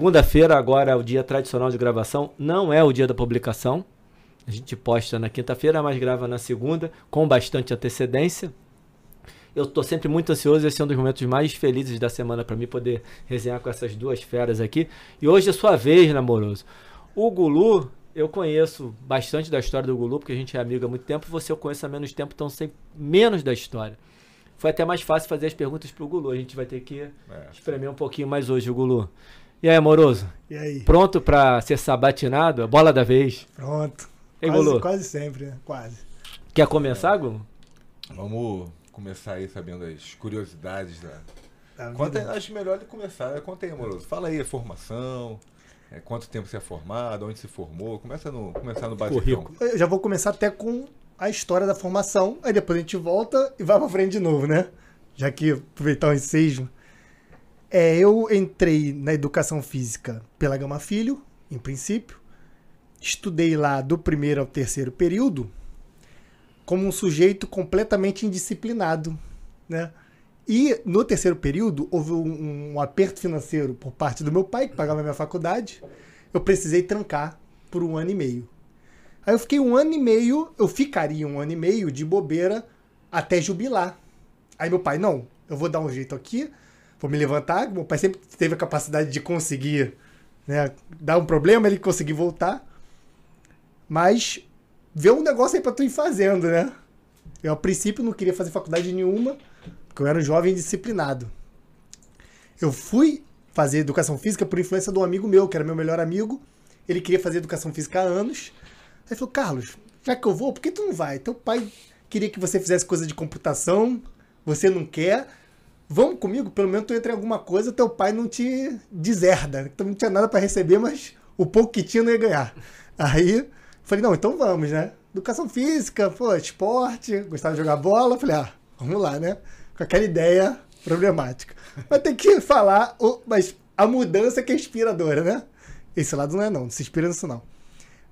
Segunda-feira, agora é o dia tradicional de gravação, não é o dia da publicação. A gente posta na quinta-feira, mas grava na segunda, com bastante antecedência. Eu estou sempre muito ansioso, esse é um dos momentos mais felizes da semana para mim poder resenhar com essas duas feras aqui. E hoje é sua vez, namoroso. O Gulu, eu conheço bastante da história do Gulu, porque a gente é amigo há muito tempo, você eu conheço há menos tempo, então sei menos da história. Foi até mais fácil fazer as perguntas pro Gulu. A gente vai ter que é, espremer um pouquinho mais hoje o Gulu. E aí, amoroso? E aí? Pronto para ser sabatinado? Bola da vez? Pronto. Ei, quase, quase sempre, né? Quase. Quer começar, Gulu? Vamos começar aí sabendo as curiosidades da. Da Conta, acho melhor ele começar. Conta aí, amoroso. Fala aí a formação. é, quanto tempo você é formado, onde se formou. Começa no, começar no basicão. Eu já vou começar até com a história da formação, aí depois a gente volta e vai pra frente de novo, né? Já que aproveitar o ensejo. É, eu entrei na educação física pela Gama Filho, em princípio. Estudei lá do primeiro ao terceiro período como um sujeito completamente indisciplinado, né? E no terceiro período houve um, um aperto financeiro por parte do meu pai, que pagava a minha faculdade. Eu precisei trancar por um ano e meio. Aí eu fiquei um ano e meio, eu ficaria um ano e meio de bobeira até jubilar. Aí meu pai, não, eu vou dar um jeito aqui, vou me levantar. Meu pai sempre teve a capacidade de conseguir né, dar um problema, ele conseguir voltar. Mas vê um negócio aí pra tu ir fazendo, né? Eu, a princípio, não queria fazer faculdade nenhuma, porque eu era um jovem disciplinado. Eu fui fazer educação física por influência de um amigo meu, que era meu melhor amigo. Ele queria fazer educação física há anos. Aí falou, Carlos, já que eu vou, por que tu não vai? Teu pai queria que você fizesse coisa de computação, você não quer. Vamos comigo, pelo menos tu entra em alguma coisa, teu pai não te deserda. Tu não tinha nada para receber, mas o pouco que tinha não ia ganhar. Aí falei, não, então vamos, né? Educação física, pô, esporte, gostava de jogar bola. Falei, ah, vamos lá, né? Com aquela ideia problemática. Mas tem que falar, mas a mudança que é inspiradora, né? Esse lado não é não, não se inspira nisso não.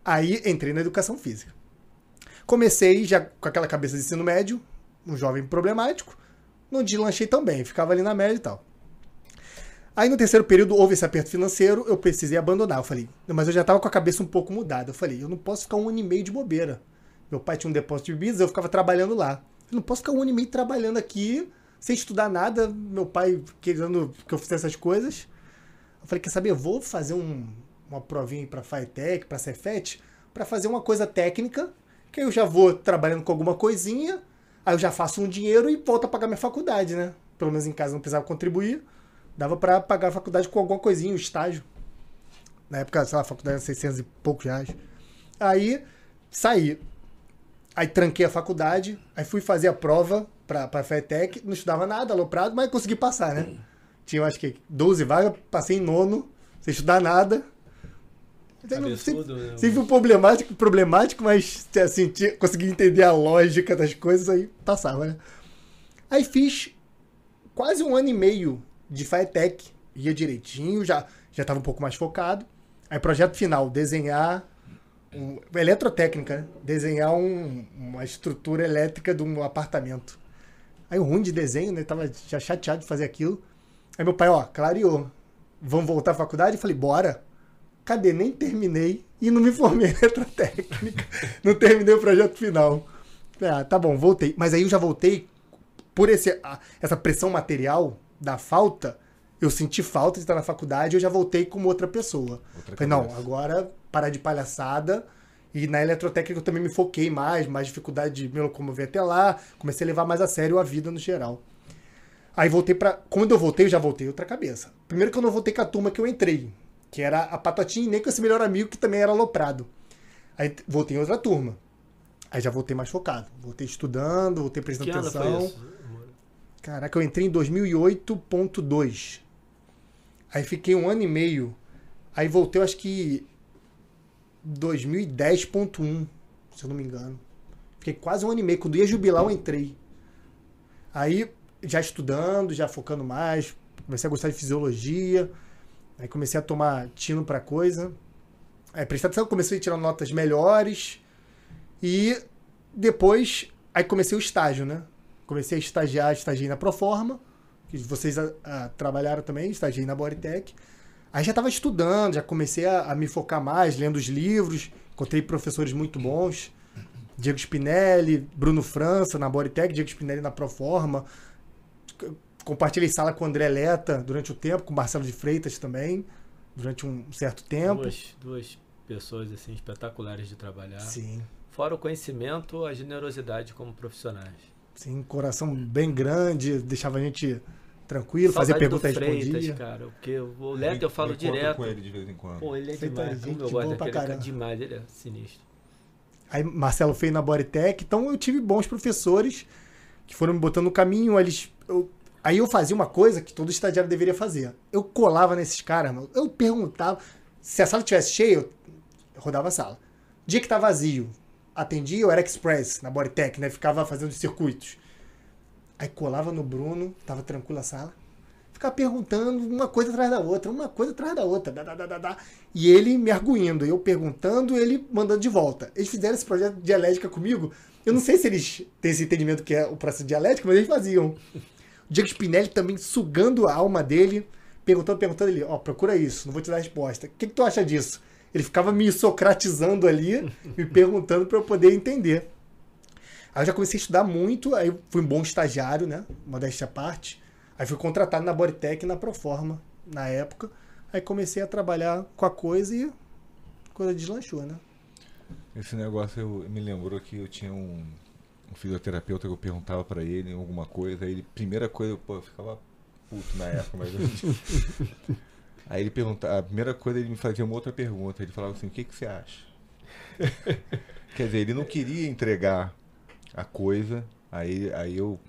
Aí entrei na educação física. Comecei já com aquela cabeça de ensino médio, um jovem problemático. Não deslanchei tão bem, ficava ali na média e tal. Aí no terceiro período houve esse aperto financeiro, eu precisei abandonar. Eu falei, "Não, mas eu já tava com a cabeça um pouco mudada. Eu falei, eu não posso ficar um ano e meio de bobeira. Meu pai tinha um depósito de bebidas, eu ficava trabalhando lá. Eu não posso ficar um ano e meio trabalhando aqui, sem estudar nada, meu pai querendo que eu fizesse essas coisas. Eu falei, quer saber, eu vou fazer um- uma provinha para Faetec, para Cefet, para fazer uma coisa técnica, que eu já vou trabalhando com alguma coisinha, aí eu já faço um dinheiro e volto a pagar minha faculdade, né? Pelo menos em casa não precisava contribuir, dava para pagar a faculdade com alguma coisinha, um estágio. Na época, sei lá, a faculdade era 600 e poucos reais. Aí, saí. Aí tranquei a faculdade, aí fui fazer a prova pra, pra FETEC, não estudava nada, aloprado, mas consegui passar, né? Tinha, eu acho que 12 vagas, passei em nono, sem estudar nada. Não- sempre, né? sempre um problemático, problemático, mas assim, tinha, consegui entender a lógica das coisas, aí passava, né? Aí fiz quase um ano e meio de FATEC, ia direitinho, já já estava um pouco mais focado. Aí projeto final, desenhar um, eletrotécnica, né? desenhar um- uma estrutura elétrica de um apartamento. Aí o ruim de desenho, né? Tava já chateado de fazer aquilo. Aí meu pai, ó, clareou. Vamos voltar à faculdade? Eu falei, bora. Cadê? Nem terminei e não me formei em eletrotécnica. não terminei o projeto final. Ah, tá bom, voltei. Mas aí eu já voltei por esse, essa pressão material da falta. Eu senti falta de estar na faculdade eu já voltei como outra pessoa. Outra Falei, não, agora parar de palhaçada. E na eletrotécnica eu também me foquei mais, mais dificuldade de me locomover até lá. Comecei a levar mais a sério a vida no geral. Aí voltei pra. Quando eu voltei, eu já voltei outra cabeça. Primeiro que eu não voltei com a turma que eu entrei, que era a Patotinha e nem com esse melhor amigo que também era aloprado. Aí voltei em outra turma. Aí já voltei mais focado. Voltei estudando, voltei prestando Que atenção. Caraca, eu entrei em 2008.2. Aí fiquei um ano e meio. Aí voltei, eu acho que 2010.1, se eu não me engano. Fiquei quase um ano e meio. Quando ia jubilar, eu entrei. Aí, já estudando, já focando mais, comecei a gostar de fisiologia. Aí comecei a tomar tino pra coisa. Aí prestei atenção, comecei a tirar notas melhores. E depois, aí comecei o estágio, né? Comecei a estagiar, estagiei na Proforma, que vocês ah, ah, trabalharam também, estagiei na Bodytech. Aí já estava estudando, já comecei a, a, me focar mais, lendo os livros, encontrei professores muito bons. Diego Spinelli, Bruno França na Bodytech, Diego Spinelli na Proforma. Compartilhei sala com o André Leta durante o tempo, com o Marcelo de Freitas também, durante um certo tempo. Duas, duas pessoas assim espetaculares de trabalhar. Sim. Fora o conhecimento, a generosidade como profissionais. Sim, coração bem grande, deixava a gente tranquilo, Saudade fazer pergunta do Freitas, respondia. cara, porque o Leto eu falo direto. com ele de vez em quando. Pô, ele é Feita demais. gente eu gosto daquele cara demais, ele é sinistro. Aí Marcelo fez na Bodytech, então eu tive bons professores que foram me botando no caminho, eles eu- aí eu fazia uma coisa que todo estagiário deveria fazer. Eu colava nesses caras, mano, eu perguntava, se a sala tivesse cheia, eu rodava a sala. Dia que tá vazio, atendia, eu era express na Bodytech, né, ficava fazendo os circuitos. Aí colava no Bruno, tava tranquila a sala. Ficava perguntando uma coisa atrás da outra, uma coisa atrás da outra. dá, dá, dá, dá. E ele me arguindo, eu perguntando, ele mandando de volta. Eles fizeram esse projeto dialética comigo. Eu não sei se eles têm esse entendimento que é o processo de dialética, mas eles faziam. Diego Spinelli também sugando a alma dele, perguntando, perguntando ele, ó, procura isso, não vou te dar a resposta. O que, que tu acha disso? Ele ficava me socratizando ali, me perguntando para eu poder entender. Aí eu já comecei a estudar muito, aí fui um bom estagiário, né? Modéstia à parte. Aí fui contratado na Bodytech e na Proforma, na época. Aí comecei a trabalhar com a coisa e a coisa deslanchou, né? Esse negócio eu, me lembrou que eu tinha um fisioterapeuta que eu perguntava pra ele alguma coisa, aí ele, primeira coisa, pô, eu ficava puto na época, mas eu- Aí ele perguntava, a primeira coisa ele me fazia uma outra pergunta, ele falava assim, o que, que você acha? Quer dizer, ele não queria entregar a coisa, aí, aí eu,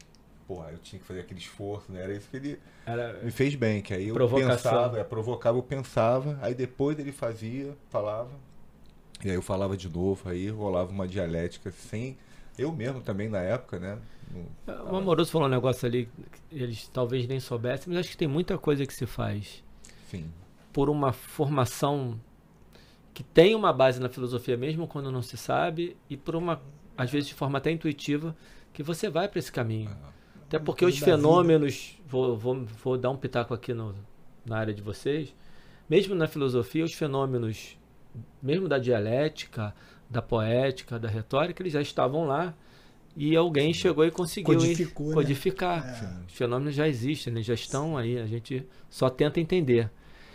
pô, eu tinha que fazer aquele esforço, né? Era isso que ele Era, me fez bem, que aí eu Provocação. pensava, é, provocava, eu pensava, aí depois ele fazia, falava, e aí eu falava de novo, aí rolava uma dialética sem. Eu mesmo também na época, né? o Amoroso falou um negócio ali, que eles talvez nem soubessem, mas acho que tem muita coisa que se faz Sim. por uma formação que tem uma base na filosofia mesmo quando não se sabe e por uma às vezes de forma até intuitiva que você vai para esse caminho até porque os fenômenos vou, vou, vou dar um pitaco aqui no, na área de vocês mesmo na filosofia os fenômenos mesmo da dialética da poética da retórica eles já estavam lá e alguém chegou e conseguiu Codificou, né? codificar É. os fenômenos já existem eles já estão aí a gente só tenta entender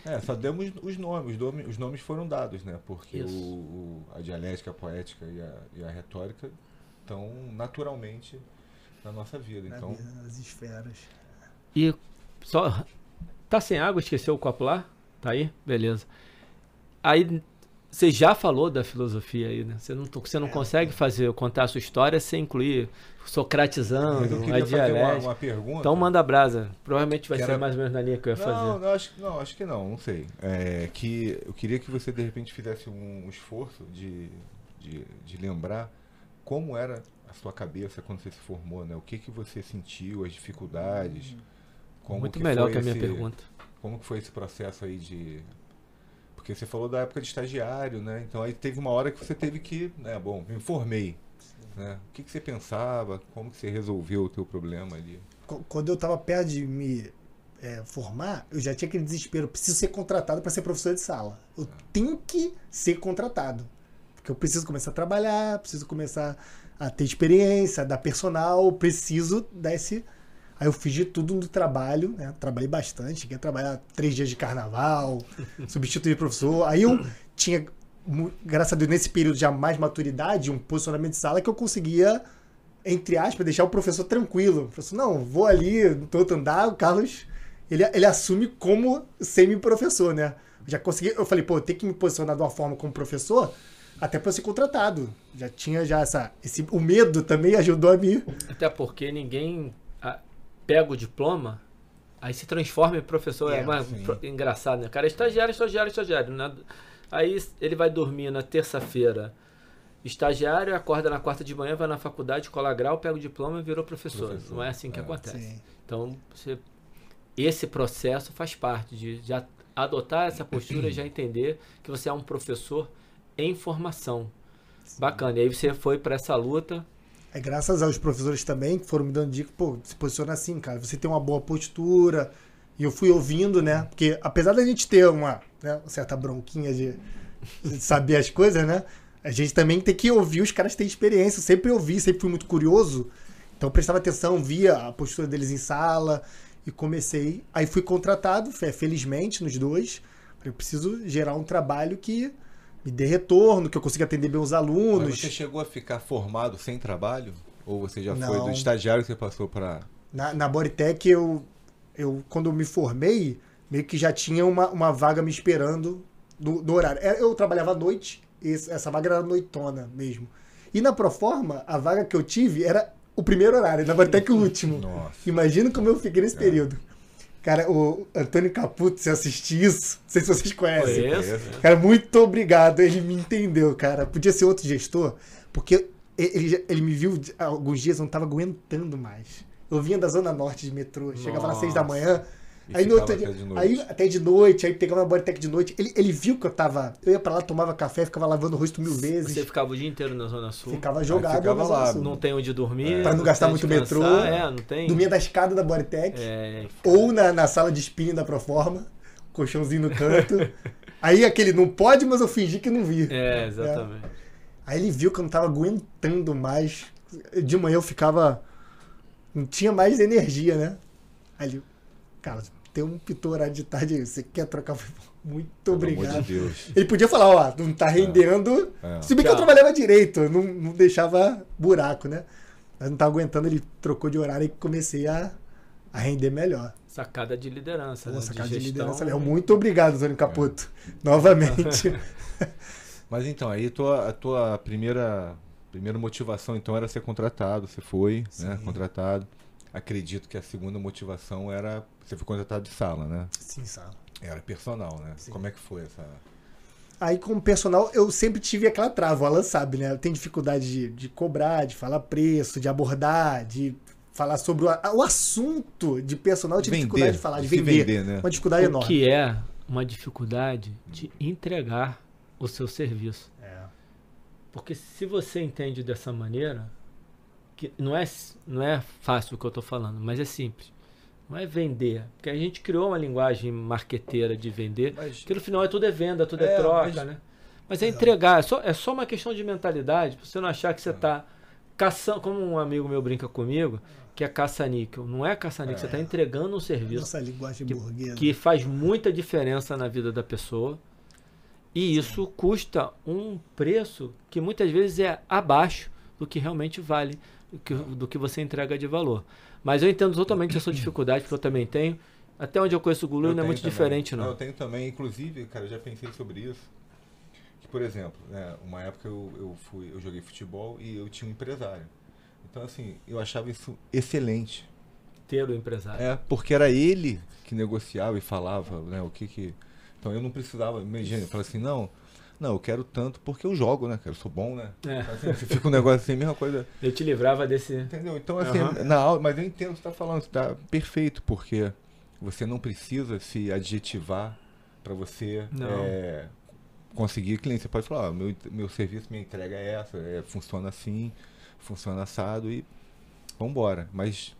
É, só demos os nomes, os nomes, os nomes foram dados, né? Porque o, o- a dialética, a poética e a, e a retórica estão naturalmente na nossa vida. Na Então, vida, nas esferas. E só. Tá sem água? Esqueceu o copo lá? Tá aí? Beleza. Aí você já falou da filosofia aí, né? Você não, você não É. consegue fazer, contar a sua história sem incluir socratizando, a fazer uma, dialética. uma pergunta. Então manda brasa. Provavelmente vai Que ser mais ou menos na linha que eu ia não, fazer. não, acho, não, acho que não, não sei. É, que eu queria que você de repente fizesse um esforço de, de, de lembrar como era a sua cabeça quando você se formou, né? O que que você sentiu, as dificuldades. Como Muito que melhor foi que a minha esse- pergunta. Como que foi esse processo aí de porque você falou da época de estagiário, né? Então aí teve uma hora que você teve que, né, bom, me formei, né? O que que você pensava? Como que você resolveu o teu problema ali? Qu- Quando eu tava perto de me é, formar, eu já tinha aquele desespero. Preciso ser contratado para ser professor de sala. Eu tenho que ser contratado. Porque eu preciso começar a trabalhar, preciso começar a ter experiência, a dar personal, preciso desse. Aí eu fiz de tudo no trabalho, né? Trabalhei bastante, cheguei a trabalhar três dias de carnaval, substituir professor. Aí eu tinha, graças a Deus, nesse período já mais maturidade, um posicionamento de sala que eu conseguia entre aspas, deixar o professor tranquilo. O professor, não, vou ali, no outro andar, o Carlos, ele, ele assume como semi-professor, né? Já consegui, eu falei, pô, eu tenho que me posicionar de uma forma como professor, até para ser contratado. Já tinha já essa, esse, o medo também ajudou a mim. Até porque ninguém pega o diploma, aí se transforma em professor. É, É, mais sim. pro- engraçado, né? O cara é estagiário, estagiário, estagiário. né? Aí ele vai dormir na terça-feira. Estagiário, acorda na quarta de manhã, vai na faculdade, cola grau, pega o diploma e virou professor. Professor, Não é assim que é. acontece. Sim. Então, você- esse processo faz parte de já adotar essa postura e já entender que você é um professor em formação. Bacana. E aí você foi para essa luta. É graças aos professores também que foram me dando dica, pô, se posiciona assim, cara. Você tem uma boa postura, E eu fui ouvindo, né? Porque apesar da gente ter uma, né, uma certa bronquinha de, de saber as coisas, né? A gente também tem que ouvir os caras têm experiência. Eu sempre ouvi, sempre fui muito curioso. Então prestava atenção, via a postura deles em sala e comecei. Aí fui contratado, fe- felizmente, nos dois. Eu preciso gerar um trabalho que me dê retorno, que eu consiga atender bem os Mas alunos. você chegou a ficar formado sem trabalho? Ou você já foi Não. do estagiário que você passou para. Na, na Bodytech, eu, eu, quando eu me formei, meio que já tinha uma, uma vaga me esperando do, do horário. É, Eu trabalhava à noite, essa vaga era noitona mesmo. E na Proforma, a vaga que eu tive era o primeiro horário, na Bodytech o último. Nossa. Imagina como eu fiquei nesse período. Cara, o Antônio Caputo, se assistir isso, não sei se vocês conhecem. Conheço. Cara, muito obrigado. Ele me entendeu, cara. Podia ser outro gestor, porque ele, ele me viu alguns dias, eu não tava aguentando mais. Eu vinha da Zona Norte de metrô, chegava às seis da manhã. E Aí no outro até dia, de noite. aí até de noite, aí pegava uma Bodytech de noite. Ele, ele viu que eu tava. Eu ia pra lá, tomava café, ficava lavando o rosto mil vezes. Você ficava o dia inteiro na Zona Sul. Ficava jogado ficava na Zona lá, Sul. Não tem onde dormir. Pra não gastar tem muito metrô. É, não tem. Dormia da escada da Bodytech. É, Ou na, na sala de spinning da Proforma, colchãozinho no canto. Aí aquele não pode, mas eu fingi que não vi. é, exatamente. Aí ele viu que eu não tava aguentando mais. De manhã eu ficava. Não tinha mais energia, né? Aí ele, cara, tem um horário de tarde aí. Você quer trocar? Muito Pelo amor obrigado. de Deus. Ele podia falar, ó, não tá rendendo. É. Se bem que eu trabalhava direito, não, não deixava buraco, né? Mas não tava aguentando, ele trocou de horário e comecei a, a render melhor. Sacada de liderança. né? Nossa, cara de gestão. liderança. Léo. Muito obrigado, Antônio Caputo. Novamente. Mas então, aí tua, a tua primeira, primeira motivação então era ser contratado. Você foi, né? Sim. Contratado. Acredito que a segunda motivação era. Você foi contratado de sala, né? Sim, sabe. Era personal, né? Sim. Como é que foi essa. Aí, como personal, eu sempre tive aquela trava, o Alan sabe, né? Tenho dificuldade de, de cobrar, de falar preço, de abordar, de falar sobre o, o assunto de personal. Eu tive Vender, dificuldade de falar, de vender. vender, né? Uma dificuldade O enorme. que é uma dificuldade de entregar o seu serviço. É. Porque se você entende dessa maneira, que não é, não é fácil o que eu estou falando, mas é simples. Não é vender. Porque a gente criou uma linguagem marqueteira de vender, Mas- que no final é tudo é venda, tudo é, É, troca, mas- né? Mas é entregar, é só, é só uma questão de mentalidade, pra você não achar que você está caçando, como um amigo meu brinca comigo, que é caça-níquel. Não é caça-níquel, você está entregando um serviço Nossa linguagem que, burguesa. que faz muita diferença na vida da pessoa. E isso custa um preço que muitas vezes é abaixo do que realmente vale, que, do que você entrega de valor. Mas eu entendo totalmente a sua dificuldade, porque eu também tenho. Até onde eu conheço o Gulu não é muito também. diferente, Eu não. tenho também, inclusive, cara, eu já pensei sobre isso. Que, por exemplo, né, uma época eu, eu fui, eu joguei futebol e eu tinha um empresário. Então, assim, eu achava isso excelente. Ter o empresário. É, porque era ele que negociava e falava, né, o que que... Então eu não precisava, imagina, eu falei assim, não, não, eu quero tanto porque eu jogo, né, eu sou bom, né. É. Assim, você fica um negócio assim, mesma coisa, Eu te livrava desse. entendeu? Então, assim, Aham. na aula, mas eu entendo o que você tá falando, você tá perfeito, porque você não precisa se adjetivar para você é, conseguir cliente. Você pode falar, ó, meu, meu serviço, minha entrega é essa, é, funciona assim, funciona assado e vambora. Mas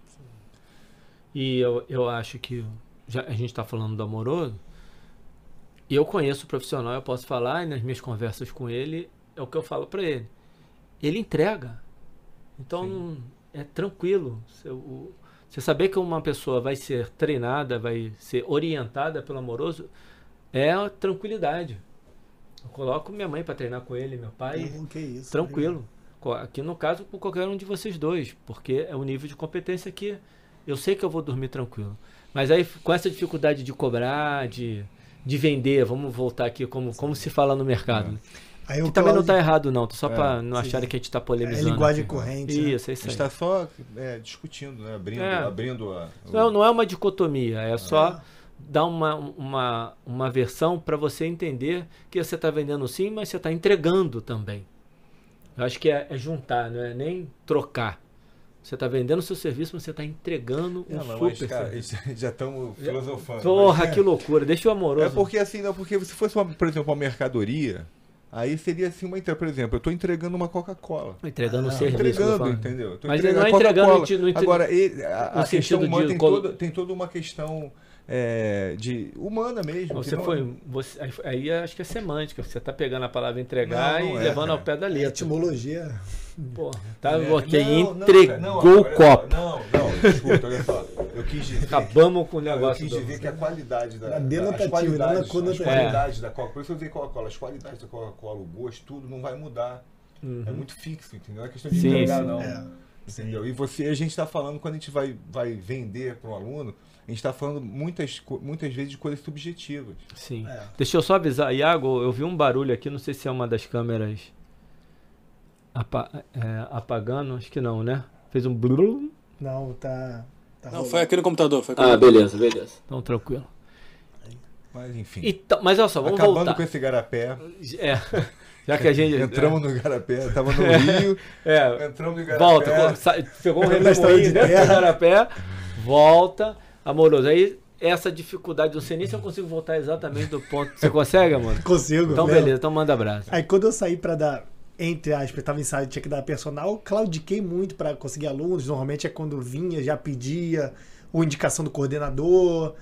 E eu, eu acho que já a gente está falando do amoroso. E eu conheço o profissional, eu posso falar, e nas minhas conversas com ele, é o que eu falo para ele. Ele entrega. Então não- é tranquilo. Você, saber que uma pessoa vai ser treinada, vai ser orientada pelo amoroso, é a tranquilidade. Eu coloco minha mãe para treinar com ele, meu pai. Pô, que isso, Tranquilo. Aqui no caso, com qualquer um de vocês dois, porque é o nível de competência que eu sei que eu vou dormir tranquilo. Mas aí, com essa dificuldade de cobrar, de, de vender, vamos voltar aqui como, como se fala no mercado. né? Aí o Que também não Cláudio- está errado, não, só É, para não acharem que a gente está É polemizando. linguagem aqui. corrente. né? Isso, é a gente está só é, discutindo, né? abrindo, É. abrindo a. Não, não é uma dicotomia, é só dar uma, uma, uma versão para você entender que você está vendendo sim, mas você está entregando também. Eu acho que é, é juntar, não é nem trocar. Você está vendendo o seu serviço, mas você está entregando um É, mas, super cara, serviço. já estamos filosofando. Porra, mas- que loucura. Deixa o amoroso. É porque assim, não, porque se fosse, uma, por exemplo, uma mercadoria, aí seria assim uma entrega. Por exemplo, eu estou entregando uma Coca-Cola. Entregando o Ah, serviço. eu tô Entregando, entendeu? Tô Mas ele entregando não é entregando de- no entre- Agora, ele, a, a questão sentido humana de tem, colo- toda, tem toda uma questão é, de humana mesmo. Você não- foi. Você, aí- acho que é semântica. Você tá pegando a palavra entregar Não, não e é, levando cara. ao pé da A letra. etimologia. Porra, tá É, ok. não, não, Entregou cara, não, o olha só, copo. Não, não, escuta, olha só. Eu quis dizer. Acabamos com o Não, eu negócio quis do. dizer que a qualidade da. Da- as qualidades, não na as qualidades da Coca-Cola. Por isso eu usei Coca-Cola. As qualidades da Coca-Cola, o gosto, tudo não vai mudar. É Uhum. muito fixo, entendeu? Não é questão de Sim, entregar, sim. não. É. Entendeu? E você, a gente está falando, quando a gente vai, vai vender para um aluno, a gente está falando muitas, muitas vezes de coisas subjetivas. Sim. É. Deixa eu só avisar, Iago, eu vi um barulho aqui, não sei se é uma das câmeras apa- é, apagando, acho que não, né? Fez um blum. Não, tá. tá Não, rolando. foi aqui no computador. Foi aqui Ah, no- beleza, beleza. Então tranquilo. Mas enfim. Então, mas olha só, vamos Acabando voltar. com esse garapé. É. Já que a gente. Entramos no garapé, tava no Rio, É, entramos no garapé. volta, pegou um redemoinho de dentro do terra. garapé, volta, amoroso. Aí, essa dificuldade, não sei nem se eu consigo voltar exatamente do ponto. Você consegue, amor? Consigo. Então, lembro. beleza, então manda abraço. Aí quando eu saí pra dar, entre aspas, tava ensaio, tinha que dar personal, claudiquei muito pra conseguir alunos. Normalmente é quando vinha, já pedia, ou indicação do coordenador.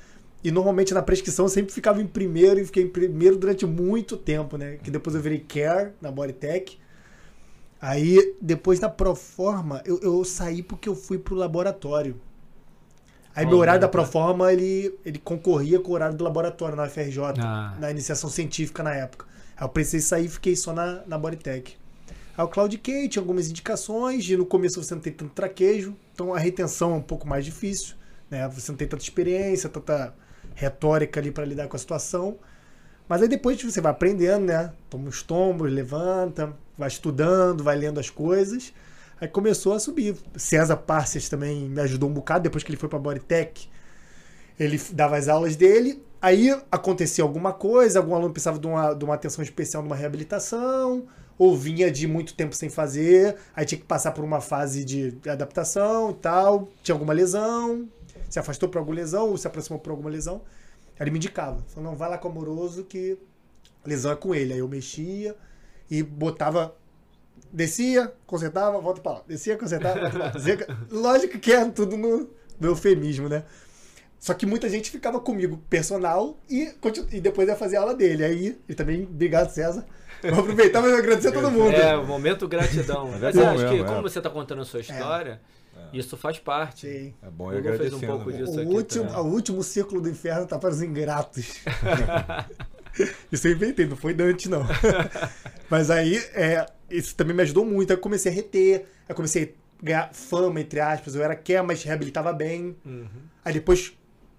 E normalmente na prescrição eu sempre ficava em primeiro e fiquei em primeiro durante muito tempo, né? Que depois eu virei care na Bodytech. Aí, depois da Proforma, eu, eu saí porque eu fui pro laboratório. Aí meu Oh, horário da. Proforma, ele, ele concorria com o horário do laboratório na UFRJ, Ah. na iniciação científica na época. Aí eu precisei sair e fiquei só na, na Bodytech. Aí o Claudiquei tinha algumas indicações, e no começo você não tem tanto traquejo, então a retenção é um pouco mais difícil, né? Você não tem tanta experiência, tanta retórica ali para lidar com a situação. Mas aí depois você vai aprendendo, né? Toma uns tombos, levanta, vai estudando, vai lendo as coisas. Aí começou a subir. César Parcias também me ajudou um bocado depois que ele foi para a Bodytech. Ele dava as aulas dele. Aí acontecia alguma coisa, algum aluno precisava de uma, de uma atenção especial numa reabilitação, ou vinha de muito tempo sem fazer, aí tinha que passar por uma fase de adaptação e tal, tinha alguma lesão, se afastou por alguma lesão, ou se aproximou por alguma lesão. Aí ele me indicava, falou, não, vai lá com o amoroso que lesão é com ele. Aí eu mexia e botava descia, consertava, volta pra lá. Descia, consertava, volta pra lá. Lógico que é tudo no, no eufemismo, né? Só que muita gente ficava comigo personal e, e depois ia fazer aula dele. Aí, ele também, obrigado, César. Vou aproveitar e agradecer a todo mundo. É, o momento gratidão. Mas bom eu acho que, mesmo, é. como você está contando a sua história, isso faz parte. Sim. É bom Hugo fez um pouco né? disso. O aqui último, também. o último círculo do inferno tá para os ingratos. isso eu inventei, não foi Dante, não. Mas aí, é, isso também me ajudou muito. Aí eu comecei a reter, aí eu comecei a ganhar fama, entre aspas. Eu era quer, mas reabilitava bem. Uhum. Aí depois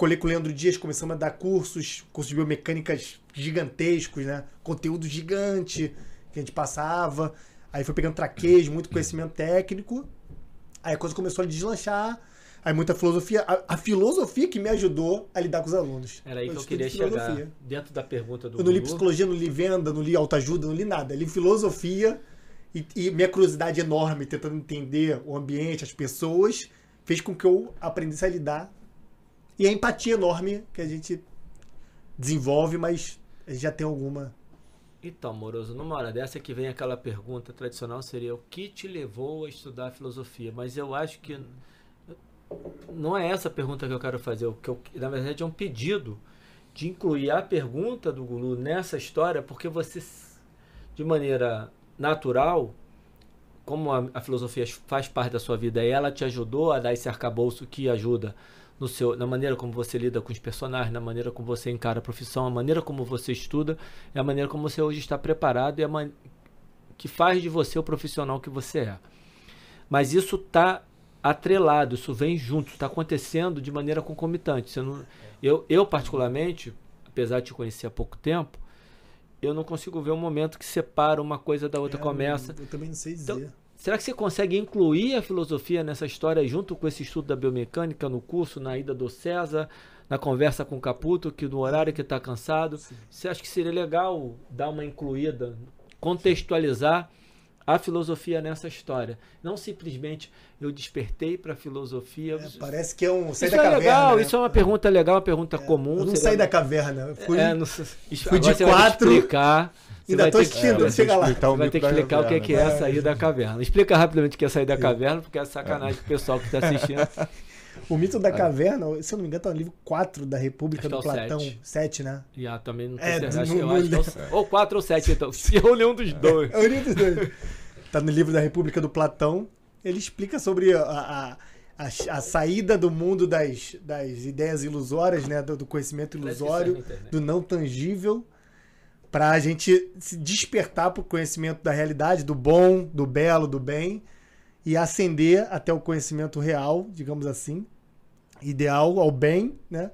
colei com o Leandro Dias, começamos a dar cursos, cursos de biomecânicas gigantescos, né? Conteúdo gigante que a gente passava. Aí foi pegando traquejo, muito conhecimento técnico. Aí a coisa começou a deslanchar. Aí muita filosofia. A, a filosofia que me ajudou a lidar com os alunos. Era aí que eu queria chegar. Dentro da pergunta do Eu não li psicologia, não li venda, não li autoajuda, não li nada. Eu li filosofia e, e minha curiosidade enorme, tentando entender o ambiente, as pessoas, fez com que eu aprendesse a lidar. E a empatia enorme que a gente desenvolve, mas a gente já tem alguma. Então, Moroso, numa hora dessa que vem aquela pergunta tradicional seria o que te levou a estudar filosofia? Mas eu acho que não é essa a pergunta que eu quero fazer. O que eu, na verdade é um pedido de incluir a pergunta do Gulu nessa história, porque você, de maneira natural, como a, a filosofia faz parte da sua vida e ela te ajudou a dar esse arcabouço que ajuda no seu, na maneira como você lida com os personagens, na maneira como você encara a profissão, a maneira como você estuda, é a maneira como você hoje está preparado e a man... que faz de você o profissional que você é. Mas isso está atrelado, isso vem junto, está acontecendo de maneira concomitante. Você não... eu, eu, particularmente, apesar de te conhecer há pouco tempo, eu não consigo ver um momento que separa uma coisa da outra, É, começa. Eu também não sei dizer. Então, Será que você consegue incluir a filosofia nessa história junto com esse estudo da biomecânica no curso, na ida do César, na conversa com o Caputo, que no horário que está cansado? Você acha que seria legal dar uma incluída, contextualizar a filosofia nessa história? Não simplesmente eu despertei para a filosofia. É, parece que é um. Sai isso da é caverna. legal, né? isso é uma pergunta legal, uma pergunta comum. Eu não saí da caverna. Eu fui, É, não fui de quatro, explicar. Você ainda que- assistindo, não chega lá. Você vai ter que explicar o que é, que é sair da caverna. Explica rapidamente o que é sair da caverna, porque é sacanagem pro pessoal que está assistindo. O mito da caverna, se eu não me engano, tá no livro 4 da República Acho do é Platão. sete. 7, né? E ah, também não É, tem certeza. eu acho que é o- Ou 4 ou 7, então. Se eu ler um dos dois. É o livro dos dois. Tá no livro da República do Platão. Ele explica sobre a, a, a, a saída do mundo das, das ideias ilusórias, né? Do, do conhecimento ilusório, internet. do não tangível, para a gente se despertar para o conhecimento da realidade, do bom, do belo, do bem, e ascender até o conhecimento real, digamos assim, ideal ao bem, né?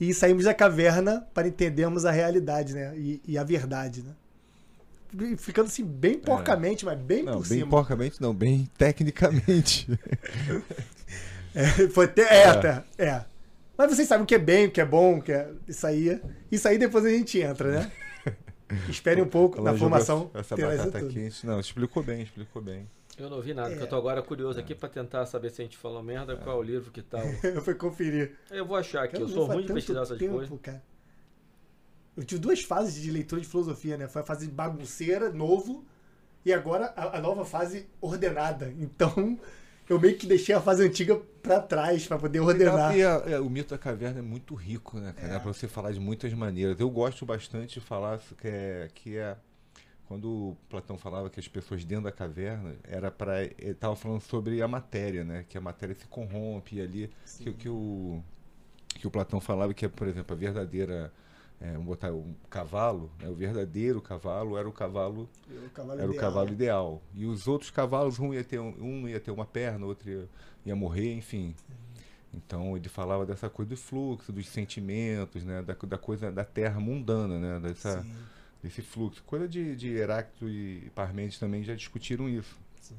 E saímos da caverna para entendermos a realidade, né? E, e a verdade, né? Ficando assim, bem porcamente, mas bem Não, por bem cima. porcamente não, bem tecnicamente. É, foi até, é, É. é. Mas vocês sabem o que é bem, o que é bom, o que é. Isso aí. Isso aí depois a gente entra, né? Esperem um pouco Ela na formação. Essa batata tudo. quente. Não, explicou bem, explicou bem. Eu não vi nada, É. porque eu tô agora curioso aqui pra tentar saber se a gente falou merda, qual é o livro que tá. o- Eu fui conferir. Eu vou achar aqui, eu, não sou ruim de pesquisar essas tempo, coisas. cara. Eu tive duas fases de leitura de filosofia, né? Foi a fase bagunceira, novo, e agora a, a nova fase ordenada. Então, eu meio que deixei a fase antiga pra trás pra poder ordenar. E a- é, o mito da caverna é muito rico, né, cara? É. Dá pra você falar de muitas maneiras. Eu gosto bastante de falar que é, que é quando o Platão falava que as pessoas dentro da caverna era para ele estava falando sobre a matéria, né? Que a matéria se corrompe e ali que, que o que o Platão falava que é, por exemplo, a verdadeira é, vamos botar um cavalo, né? o verdadeiro cavalo era o cavalo O cavalo era o ideal. cavalo ideal. E os outros cavalos, um ia ter, um, um ia ter uma perna, outro ia, ia morrer, enfim. Então ele falava dessa coisa do fluxo, dos sentimentos, né? da, da coisa da terra mundana, né? Dessa, Sim, desse fluxo. Coisa de, de Heráclito e Parmênides também já discutiram isso. sim.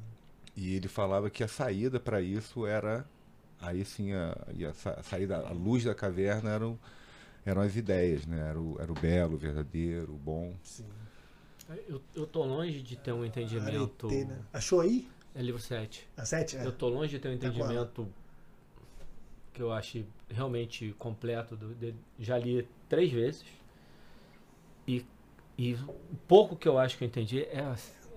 E ele falava que a saída para isso era aí sim a, a, sa- a saída, a luz da caverna eram, eram as ideias, né? Era o, era o belo, o verdadeiro, o bom. sim. Eu, eu tô longe de ter um entendimento. Arete, né? Achou aí? É livro 7. A 7? É. Eu tô longe de ter um Tá entendimento que eu ache realmente completo. do- de- já li três vezes. E, e o pouco que eu acho que eu entendi é,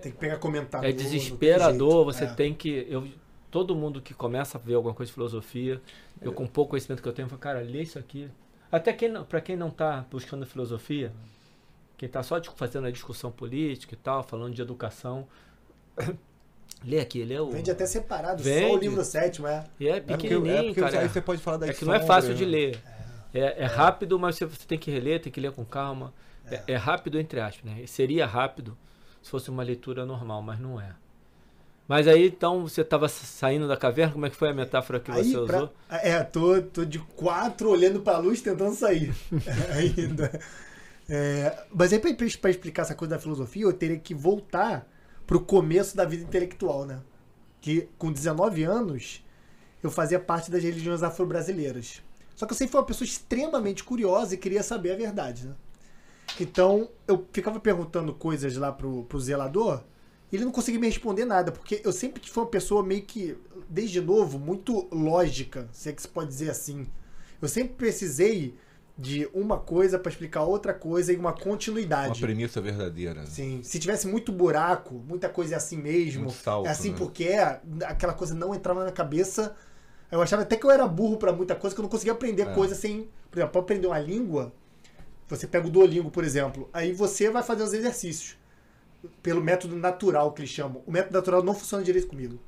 Tem que pegar comentário. é desesperador. Você É. tem que. Eu, todo mundo que começa a ver alguma coisa de filosofia, eu com pouco conhecimento que eu tenho, falo, cara, lê isso aqui. Até quem para quem não tá buscando filosofia, quem tá só dis- fazendo a discussão política e tal, falando de educação, lê aqui, lê o. Vende até separado, só o Vende. livro sétimo, é. E é É porque, pequenininho, é porque cara. aí você pode falar das É que não é fácil de né? ler. É, é rápido, mas você, você tem que reler, tem que ler com calma. É, é rápido, entre aspas, né? Seria rápido se fosse uma leitura normal, mas não é. Mas aí, então, você estava saindo da caverna, como é que foi a metáfora que Aí, você pra- usou? É, tô, tô de quatro olhando pra luz tentando sair. Ainda. É, mas aí pra explicar essa coisa da filosofia, eu teria que voltar pro começo da vida intelectual, né? Que com 19 anos eu fazia parte das religiões afro-brasileiras. Só que eu sempre fui uma pessoa extremamente curiosa e queria saber a verdade, né? Então eu ficava perguntando coisas lá pro, pro zelador e ele não conseguia me responder nada, porque eu sempre fui uma pessoa meio que, desde novo, muito lógica, se é que se pode dizer assim. Eu sempre precisei de uma coisa pra explicar outra coisa e uma Uma continuidade. premissa verdadeira. né? Sim, se tivesse muito buraco, muita coisa é assim mesmo, Muito salto, é assim né? porque é, aquela coisa não entrava na cabeça. Eu achava até que eu era burro pra muita coisa, que eu não conseguia aprender É. coisa sem. Por exemplo, pra aprender uma língua, você pega o Duolingo, por exemplo, aí você vai fazer os exercícios. Pelo método natural que eles chamam. O método natural não funciona direito comigo.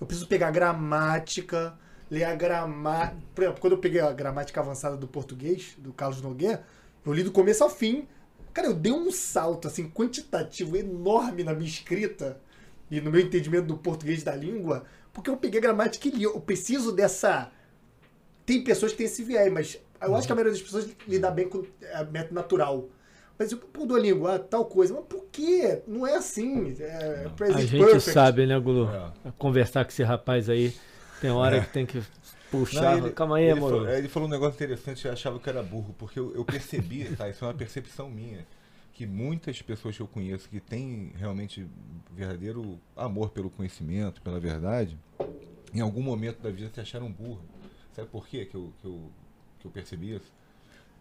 Eu preciso pegar gramática, ler a gramática. Por exemplo, quando eu peguei a gramática avançada do português, do Carlos Nogueira, eu li do começo ao fim. Cara, eu dei um salto assim quantitativo enorme na minha escrita e no meu entendimento do português da língua, porque eu peguei gramática e li. Eu preciso dessa. Tem pessoas que têm esse viés, mas eu acho que a maioria das pessoas lida bem com é, método natural. Mas eu, pô, Duolingo, ah, tal coisa. Mas por quê? Não é assim. É, A gente perfect. sabe, né, Gulu? É. Conversar com esse rapaz aí, tem hora que tem que puxar. Não, ele- Calma aí, amor. falou, ele falou um negócio interessante, eu achava que era burro, porque eu, eu percebi, tá? Isso é uma percepção minha, que muitas pessoas que eu conheço que têm realmente verdadeiro amor pelo conhecimento, pela verdade, em algum momento da vida se acharam burro. Sabe por quê que eu, que eu, que eu percebi isso?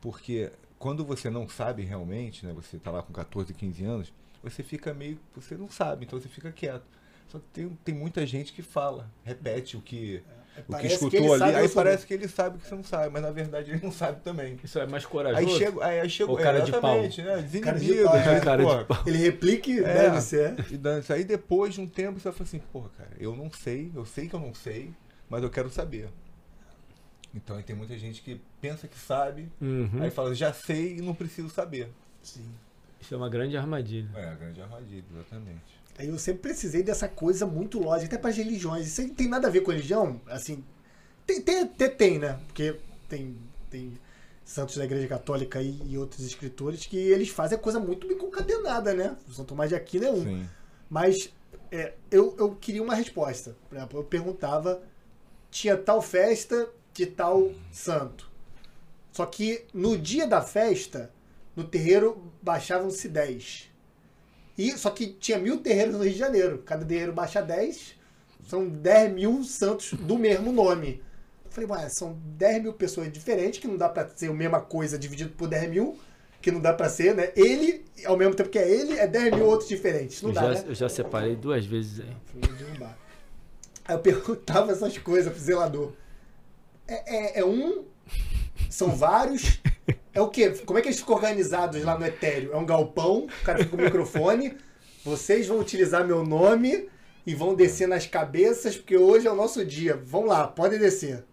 Porque quando você não sabe realmente, né, você está lá com 14, 15 anos, você fica meio. Você não sabe, então você fica quieto. Só que tem, tem muita gente que fala, repete o que, o que escutou ele ali. Aí parece que ele sabe o que você não sabe, mas na verdade ele não sabe também. Isso é mais corajoso. Aí chega, aí, aí chega Ou cara de pau? né? Cara de Desinibido, pau, vezes, é. Cara de pau. Ele replique, É. deve ser. E dane-se. Aí depois de um tempo você vai falar assim, porra, cara, eu não sei, eu sei que eu não sei, mas eu quero saber. Então aí tem muita gente que pensa que sabe, Uhum. aí fala, já sei e não preciso saber. Sim. Isso é uma grande armadilha. É, a grande armadilha, exatamente. Aí eu sempre precisei dessa coisa muito lógica, até para as religiões. Isso aí não tem nada a ver com religião, assim. Tem, tem, até tem, né? Porque tem, tem santos da Igreja Católica e, e outros escritores que eles fazem a coisa muito bem concatenada, né? O São Tomás de Aquino é um. Sim. Mas é, eu, eu queria uma resposta. Por exemplo, eu perguntava, tinha tal festa de tal santo. Só que no dia da festa, no terreiro baixavam-se 10. E, só que tinha mil terreiros no Rio de Janeiro. Cada terreiro baixa 10. São 10 mil santos do mesmo nome. Eu falei, ué, são 10 mil pessoas diferentes, que não dá pra ser a mesma coisa dividido por 10 mil, que não dá pra ser, né? Ele, ao mesmo tempo que é ele, é 10 mil outros diferentes. Não Eu dá, já, né? eu já separei duas vezes aí. Aí eu perguntava essas coisas pro zelador. É, é, é um? São vários? É o quê? Como é que eles ficam organizados lá no Etéreo? É um galpão, o cara fica com o microfone, vocês vão utilizar meu nome e vão descer nas cabeças, porque hoje é o nosso dia. Vão lá, podem descer.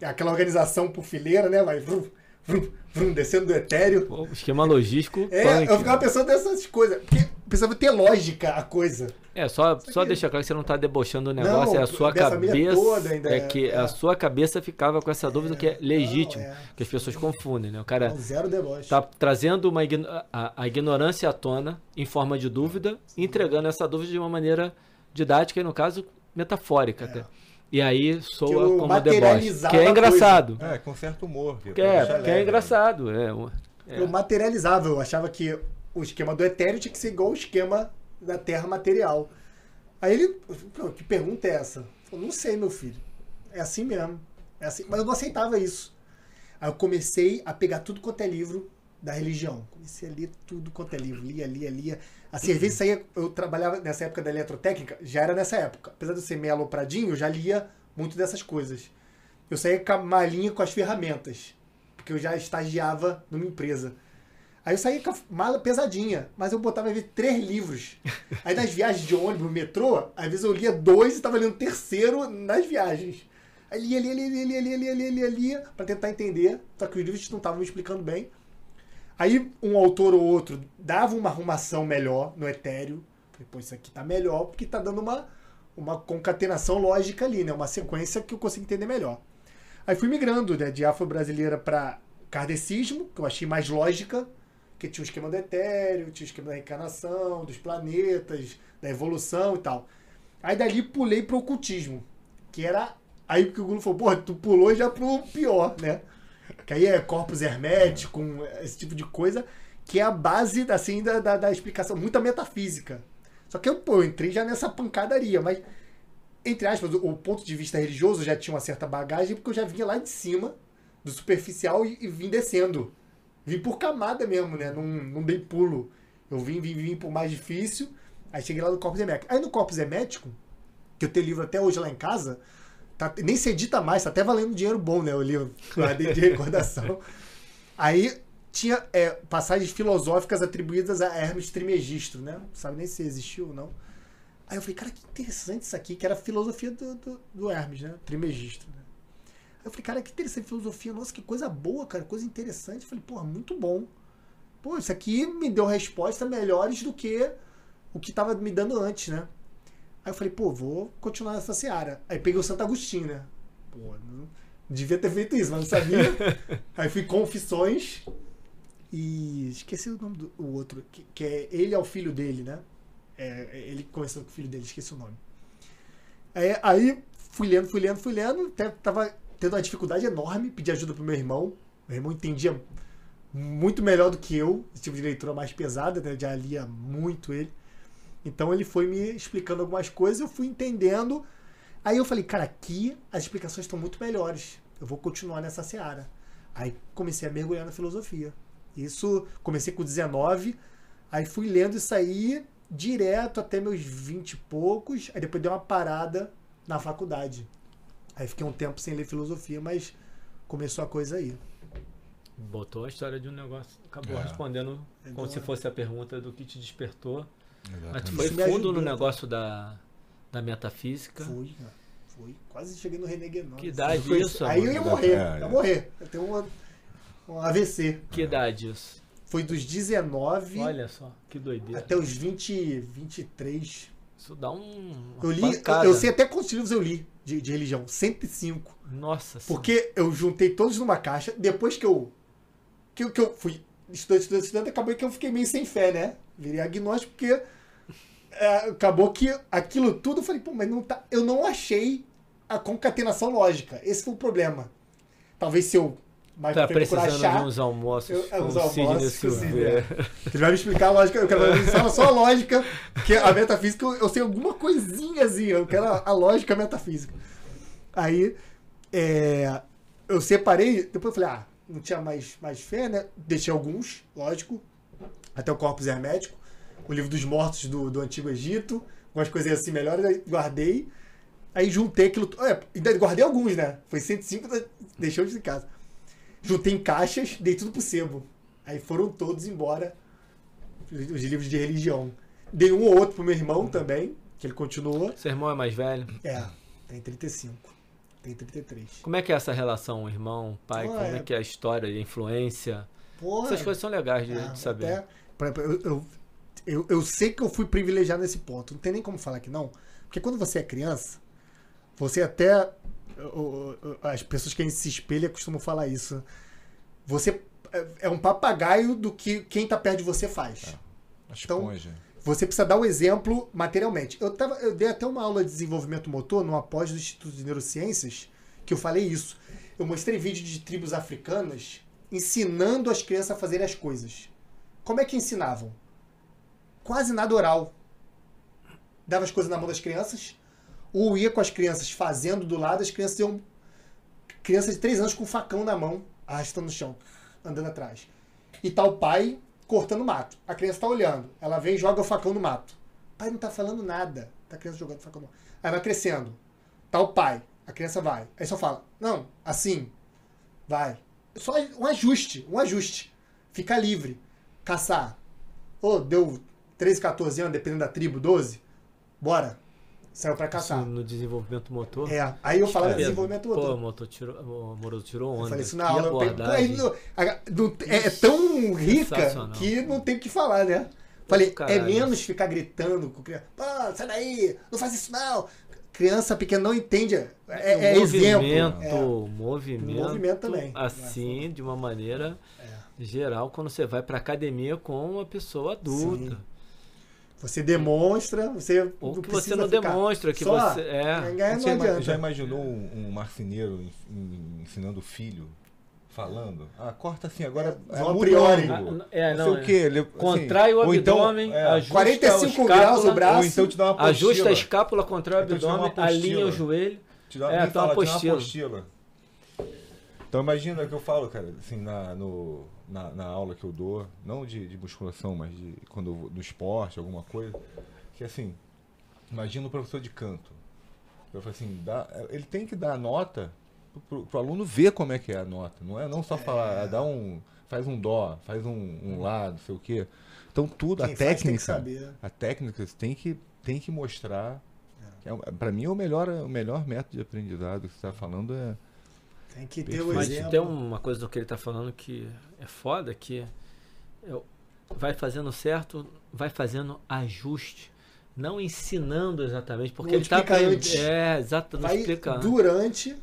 É aquela organização por fileira, né? Vai vrum, vrum, vrum, descendo do Etéreo. Pô, esquema logístico. É, punk. eu ficava pensando nessas coisas. Porque precisava ter lógica a coisa. É, só, só aqui- deixar claro que você não tá debochando o negócio, Não, é a sua cabeça. toda ainda é é- que é. a sua cabeça ficava com essa dúvida que é legítimo. Não, é. Que as pessoas confundem, né? O cara Não, zero deboche. tá trazendo uma igno- a, a ignorância à tona em forma de dúvida, e entregando essa dúvida de uma maneira didática e, no caso, metafórica até. E aí soa É. Que o como deboche. Que é engraçado. É, com certo humor. Que é, que é leve. engraçado. É, o- é. Eu materializava, eu achava que o esquema do etéreo tinha que ser igual o esquema da terra material. Aí ele, "Pô, que pergunta é essa? Eu não sei, meu filho. É assim mesmo. É assim. Mas eu não aceitava isso. Aí eu comecei a pegar tudo quanto é livro da religião. Comecei a ler tudo quanto é livro. Lia, lia, lia. Às vezes saía, eu trabalhava nessa época da eletrotécnica, já era nessa época. Apesar de eu ser meio alopradinho, eu já lia muito dessas coisas. Eu saía com a malinha com as ferramentas. Porque eu já estagiava numa empresa. Aí eu saía com a mala pesadinha, mas eu botava às vezes três livros. Aí nas viagens de ônibus, metrô, às vezes eu lia dois e estava lendo terceiro nas viagens. Aí lia, lia, lia, lia, lia, lia, lia, lia, lia, pra tentar entender, só que os livros não estavam me explicando bem. Aí um autor ou outro dava uma arrumação melhor no etéreo. Falei, pô, isso aqui tá melhor, porque tá dando uma, uma concatenação lógica ali, né? Uma sequência que eu consigo entender melhor. Aí fui migrando, né, de afro-brasileira para kardecismo, que eu achei mais lógica, que tinha o esquema do etéreo, tinha o esquema da reencarnação, dos planetas, da evolução e tal. Aí dali pulei pro ocultismo, que era aí que o Gulo falou, porra, tu pulou já pro pior, né? Que aí é corpus hermético, esse tipo de coisa, que é a base assim da, da, da explicação, muita metafísica. Só que eu, pô, eu entrei já nessa pancadaria, mas entre aspas, o, o ponto de vista religioso já tinha uma certa bagagem, porque eu já vinha lá de cima, do superficial, e, e vim descendo. Vim por camada mesmo, né? Não, não dei pulo. Eu vim, vim, vim por mais difícil, aí cheguei lá no Corpus Hermético. Aí no Corpus Hermético, que eu tenho livro até hoje lá em casa, tá, nem se edita mais, tá até valendo dinheiro bom, né? O livro, guardei de recordação. Aí tinha é, passagens filosóficas atribuídas a Hermes Trismegisto, né? Não sabe nem se existiu ou não. Aí eu falei, cara, que interessante isso aqui, que era a filosofia do, do, do Hermes, né? Trimegisto, né? Eu falei, cara, que interessante filosofia, nossa, que coisa boa, cara, coisa interessante. Eu falei, porra, muito bom. Pô, isso aqui me deu respostas melhores do que o que tava me dando antes, né? Aí eu falei, pô, vou continuar nessa seara. Aí peguei o Santo Agostinho, né? Pô, não devia ter feito isso, mas não sabia. Aí fui Confissões e esqueci o nome do o outro, que, que é ele é o filho dele, né? É, ele conversando com o filho dele, esqueci o nome. Aí, aí fui lendo, fui lendo, fui lendo, até tava tendo uma dificuldade enorme, pedi ajuda pro meu irmão. Meu irmão entendia muito melhor do que eu, esse tipo de leitura mais pesada, né? Já lia muito ele. Então ele foi me explicando algumas coisas, eu fui entendendo. Aí eu falei, cara, aqui as explicações estão muito melhores. Eu vou continuar nessa seara. Aí comecei a mergulhar na filosofia. Isso comecei com 19, aí fui lendo isso aí direto até meus 20 e poucos, aí depois dei uma parada na faculdade. Aí fiquei um tempo sem ler filosofia, mas começou a coisa aí. Botou a história de um negócio. Acabou É. respondendo como Então, se fosse a pergunta do que te despertou. Mas tu Exatamente. foi fundo ajudou, no tá? negócio da, da metafísica. Fui, né? fui. Quase cheguei no René Guénon. Que idade Foi- isso, Aí eu ia morrer, É, ia é. morrer. Eu tenho um, um AVC. Que idade isso? Foi dos 19 Olha só, que doideira. até os 20, 23. Isso dá um. Eu li, eu, eu sei até quantos livros eu li de, de religião. 105. Nossa Porque eu juntei todos numa caixa. Depois que eu. Que, que eu fui estudante, estudante, estudante, acabou que eu fiquei meio sem fé, né? Virei agnóstico porque. é, acabou que aquilo tudo eu falei, pô, mas não tá. Eu não achei a concatenação lógica. Esse foi o problema. Talvez se eu mais Tá precisando achar. de uns almoços Eu- com uns o Sidney almoços com o Silveira. Ele vai me explicar a lógica. Eu quero fala só a lógica, que a metafísica eu, eu sei alguma coisinha assim. Eu quero a, a lógica metafísica. Aí é, eu separei, depois eu falei, ah, não tinha mais, mais fé, né? Deixei alguns, lógico. Até o Corpus Hermético, o livro dos mortos do, do Antigo Egito, umas coisinhas assim melhores, aí guardei. Aí juntei aquilo. É, guardei alguns, né? Foi 105, deixei outros em casa. Juntei em caixas, dei tudo pro sebo. Aí foram todos embora os os livros de religião. Dei um ou outro pro meu irmão também, que ele continua. Seu irmão é mais velho? É, tem 35. Tem 33. Como é que é essa relação, irmão, pai? Pô, Como é é- que é a história, a influência? Porra, Essas coisas são legais de, é, de saber. até- por exemplo, eu, eu, eu, eu sei que eu fui privilegiado nesse ponto. Não tem nem como falar que não. Porque quando você é criança, você até. As pessoas que a gente se espelha costumam falar isso. Você é- é um papagaio do que quem tá perto de você faz. A Então. Você precisa dar o exemplo materialmente. Eu, tava, eu dei até uma aula de desenvolvimento motor numa pós do Instituto de Neurociências, que eu falei isso. Eu mostrei vídeo de tribos africanas ensinando as crianças a fazerem as coisas. Como é que ensinavam? Quase nada oral. Dava as coisas na mão das crianças, ou ia com as crianças fazendo do lado, as crianças iam. Criança de 3 anos com um facão na mão, arrastando no chão, andando atrás. E tá o pai cortando mato. A criança tá olhando. Ela vem e joga o facão no mato. O pai não tá falando nada. Tá a criança jogando o facão no mato. Aí vai crescendo. Tá o pai. A criança vai. Aí só fala, não, assim. Vai. Só um ajuste, um ajuste. Fica livre. Caçar. Ô, deu 13, 14 anos, dependendo da tribo, 12. Bora. Saiu pra Isso caçar. no desenvolvimento motor. É. Aí eu falava É, desenvolvimento Pô, motor. o motor tirou, o Moroso tirou Eu onda. falei isso na aula. Eu pô, abordagem. é, é tão rica que não tem o que falar, né? Falei, é menos ficar gritando com criança. Pô, sai daí, não faz isso não. Criança pequena não entende. É, é exemplo. movimento, É. o movimento, Movimento também. assim, de uma maneira É. geral, quando você vai pra academia com uma pessoa adulta. Sim. Você demonstra, você Ou não que você não ficar demonstra, que só você. É. Você não ima- adianta. já imaginou um, um marceneiro en- en- ensinando o filho? Falando, ah, corta assim, agora É, é, a muda priori. o. Ah, é, não, não, sei o quê. Ele, assim, Contrai o então, abdômen, é, ajusta 45 a graus o escápula, braço. Ou então te dá uma apostila. Ajusta a escápula, contrai o Então te dá uma abdômen, apostila. alinha o joelho. Te dá, É, uma fala, te dá apostila. apostila. Então imagina que eu falo, cara, assim, na, no, na, na aula que eu dou, não de, de musculação, mas de quando eu no esporte, alguma coisa, que assim, imagina o professor de canto. Eu falo assim, dá, ele tem que dar a nota pro, pro aluno ver como é que é a nota. Não é não só falar, ah, dá um. faz um dó, faz um, um lá, não sei o quê. Então tudo, Quem a técnica. A técnica você tem que, tem que mostrar. É. para mim, o melhor, o melhor método de aprendizado que você está falando é. Tem que ter o Mas exemplo. tem uma coisa do que ele tá falando que é foda, que é vai fazendo certo, vai fazendo ajuste. Não ensinando exatamente, porque Não ele tá antes. É, exato, não Vai explica durante.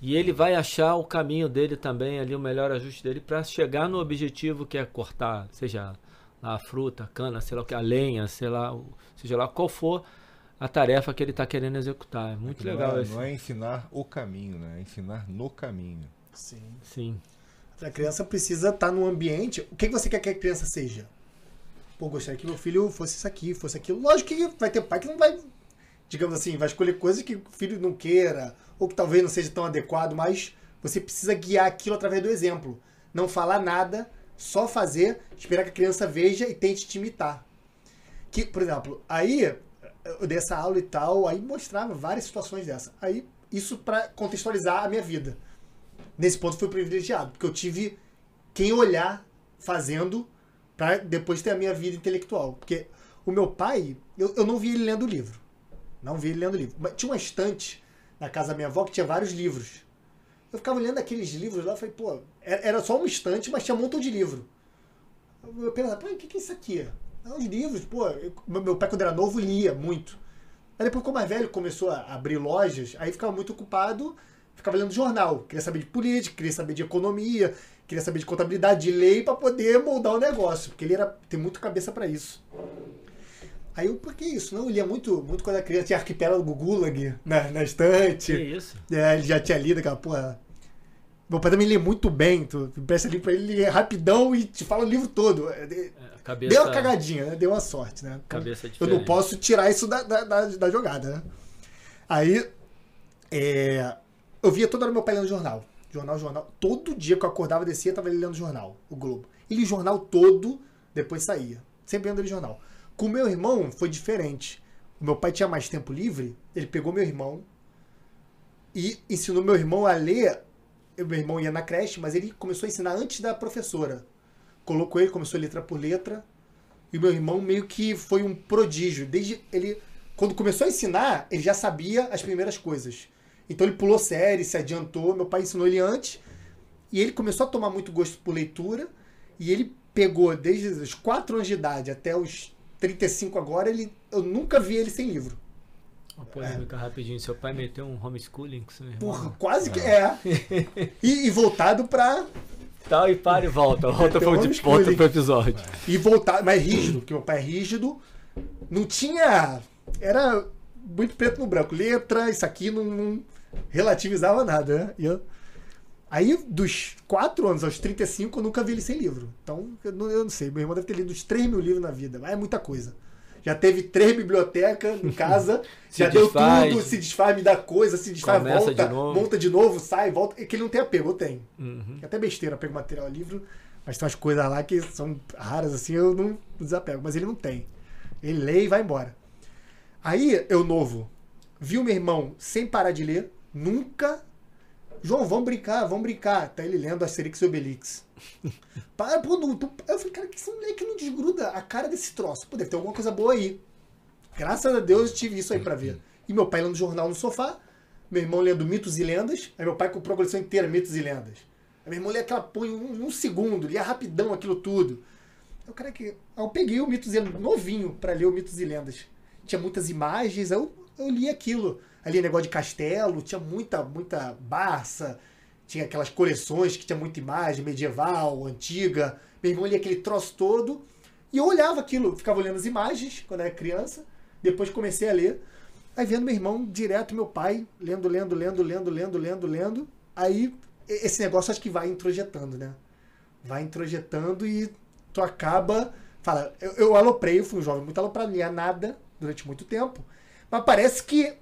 E ele vai achar o caminho dele também, ali, o melhor ajuste dele, para chegar no objetivo que é cortar, seja a fruta, a cana, sei lá o que, a lenha, sei lá, seja lá qual for a tarefa que ele está querendo executar. É muito não legal é, esse. Não é ensinar o caminho, né? É ensinar no caminho. Sim. Sim. A criança precisa estar num ambiente. O que que você quer que a criança seja? Pô, gostaria que meu filho fosse isso aqui, fosse aquilo. Lógico que vai ter pai que não vai, digamos assim, vai escolher coisas que o filho não queira, ou que talvez não seja tão adequado, mas você precisa guiar aquilo através do exemplo. Não falar nada, só fazer, esperar que a criança veja e tente te imitar. Que, por exemplo, aí eu dei essa aula e tal, aí mostrava várias situações dessa. Aí, isso para contextualizar a minha vida. Nesse ponto fui privilegiado, porque eu tive quem olhar fazendo para depois ter a minha vida intelectual. Porque o meu pai, eu, eu não vi ele lendo livro. Não vi ele lendo livro. Mas tinha uma estante na casa da minha avó que tinha vários livros. Eu ficava lendo aqueles livros lá, falei, pô, era só um estante, mas tinha um montão de livro. Eu pensava, pô, o que, que é isso aqui? É uns livros, pô. Eu, meu pai, quando era novo, lia muito. Aí depois, ficou mais velho, começou a abrir lojas, aí ficava muito ocupado, ficava lendo jornal. Queria saber de política, queria saber de economia, queria saber de contabilidade, de lei, para poder moldar o negócio, porque ele era tem muito cabeça para isso. Aí eu, por que isso? Não, eu lia muito, muito quando era criança, tinha Arquipélago Gulag na, na estante. Que isso? É, ele já tinha lido aquela porra. Meu pai também lê muito bem, tu empresta ali pra ele ler rapidão e te fala o livro todo. É, É, cabeça, Deu uma cagadinha, né? Deu uma sorte, né? Cabeça eu diferente. não posso tirar isso da, da, da, da jogada, né? Aí, é, eu via toda hora meu pai lendo jornal. Jornal, jornal. Todo dia que eu acordava, descia, tava ele lendo jornal, o Globo. Ele jornal todo, depois saía. Sempre lendo ele jornal. Com o meu irmão, foi diferente. O meu pai tinha mais tempo livre, ele pegou meu irmão e ensinou meu irmão a ler. Meu irmão ia na creche, mas ele começou a ensinar antes da professora. Colocou ele, começou letra por letra. E meu irmão meio que foi um prodígio. Desde ele, quando começou a ensinar, ele já sabia as primeiras coisas. Então ele pulou série, se adiantou. Meu pai ensinou ele antes. E ele começou a tomar muito gosto por leitura. E ele pegou desde os 4 anos de idade até os 35 agora. Ele, eu nunca vi ele sem livro. Uma polêmica rapidinho. Seu pai meteu um homeschooling com seu irmão? Porra, quase que é. E, e voltado pra. Tal e para e volta. Volta, pro, volta pro episódio. E voltar mais rígido, porque meu pai é rígido. Não tinha. Era muito preto no branco. Letra, isso aqui não, não relativizava nada, né? E eu- aí, dos 4 anos aos 35, eu nunca vi ele sem livro. Então, eu não, eu não sei. Meu irmão deve ter lido uns 3 mil livros na vida. Mas é muita coisa. Já teve três bibliotecas em casa. Já deu desfaz. tudo, se desfaz, me dá coisa, se desfaz, volta, de novo. monta de novo, sai, volta. É que ele não tem apego, eu tenho. Uhum. É até besteira, eu pego material livro, mas tem umas coisas lá que são raras, assim, eu não desapego. Mas ele não tem. Ele lê e vai embora. Aí, eu novo, vi o meu irmão sem parar de ler, nunca. João, vamos brincar, vamos brincar. Tá ele lendo Asterix e Obelix. Para, pô, não, tu- eu falei, cara, que esse moleque não desgruda a cara desse troço. Pô, deve ter alguma coisa boa aí. Graças a Deus eu tive isso aí pra ver. E meu pai lendo jornal no sofá, meu irmão lendo Mitos e Lendas, aí meu pai comprou a coleção inteira Mitos e Lendas. Aí meu irmão lia aquela em um, um segundo, lia rapidão aquilo tudo. Eu, cara, que... aí eu peguei o Mitos e Lendas novinho pra ler o Mitos e Lendas. Tinha muitas imagens, aí eu, eu li aquilo. Ali negócio de castelo, tinha muita, muita Barça, tinha aquelas coleções que tinha muita imagem medieval, antiga. Meu irmão lia aquele troço todo. E eu olhava aquilo, ficava olhando as imagens quando era criança. Depois comecei a ler. Aí vendo meu irmão direto, meu pai, lendo, lendo, lendo, lendo, lendo, lendo, lendo. Aí esse negócio acho que vai introjetando, né? Vai introjetando e tu acaba. Fala, eu, eu aloprei, eu fui um jovem muito aloprado, não lia nada durante muito tempo. Mas parece que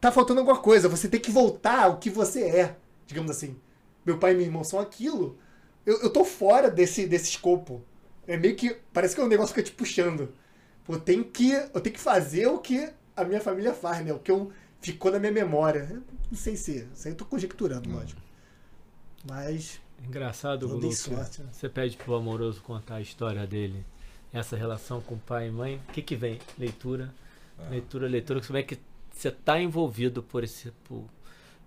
tá faltando alguma coisa. Você tem que voltar ao que você é, digamos assim. Meu pai e meu irmão são aquilo. Eu, eu tô fora desse, desse escopo. É meio que. Parece que é um negócio que fica te puxando. Pô, eu tenho que, eu tenho que fazer o que a minha família faz, né? O que eu, ficou na minha memória. Eu não sei se. Isso aí eu tô conjecturando, lógico. Mas. Engraçado, sorte, né? você pede pro amoroso contar a história dele, essa relação com pai e mãe. O que que vem? Leitura, Ah. leitura, leitura. Como é que você tá envolvido por esse... Por...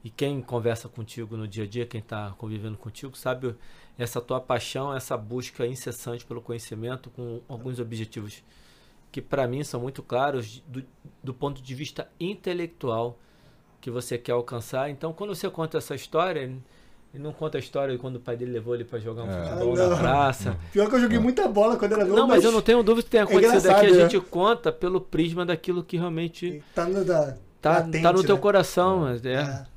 E quem conversa contigo no dia a dia, quem tá convivendo contigo, sabe essa tua paixão, essa busca incessante pelo conhecimento com alguns objetivos que para mim são muito claros do, do ponto de vista intelectual que você quer alcançar. Então, quando você conta essa história, ele não conta a história de quando o pai dele levou ele para jogar um É. futebol Ah, na praça. Pior que eu joguei muita bola quando era novo. Não, mas eu não tenho dúvida que tenha acontecido engraçado, aqui. A né? gente conta pelo prisma daquilo que realmente Tá no, da, tá, latente, tá no teu né? coração. mas É. É.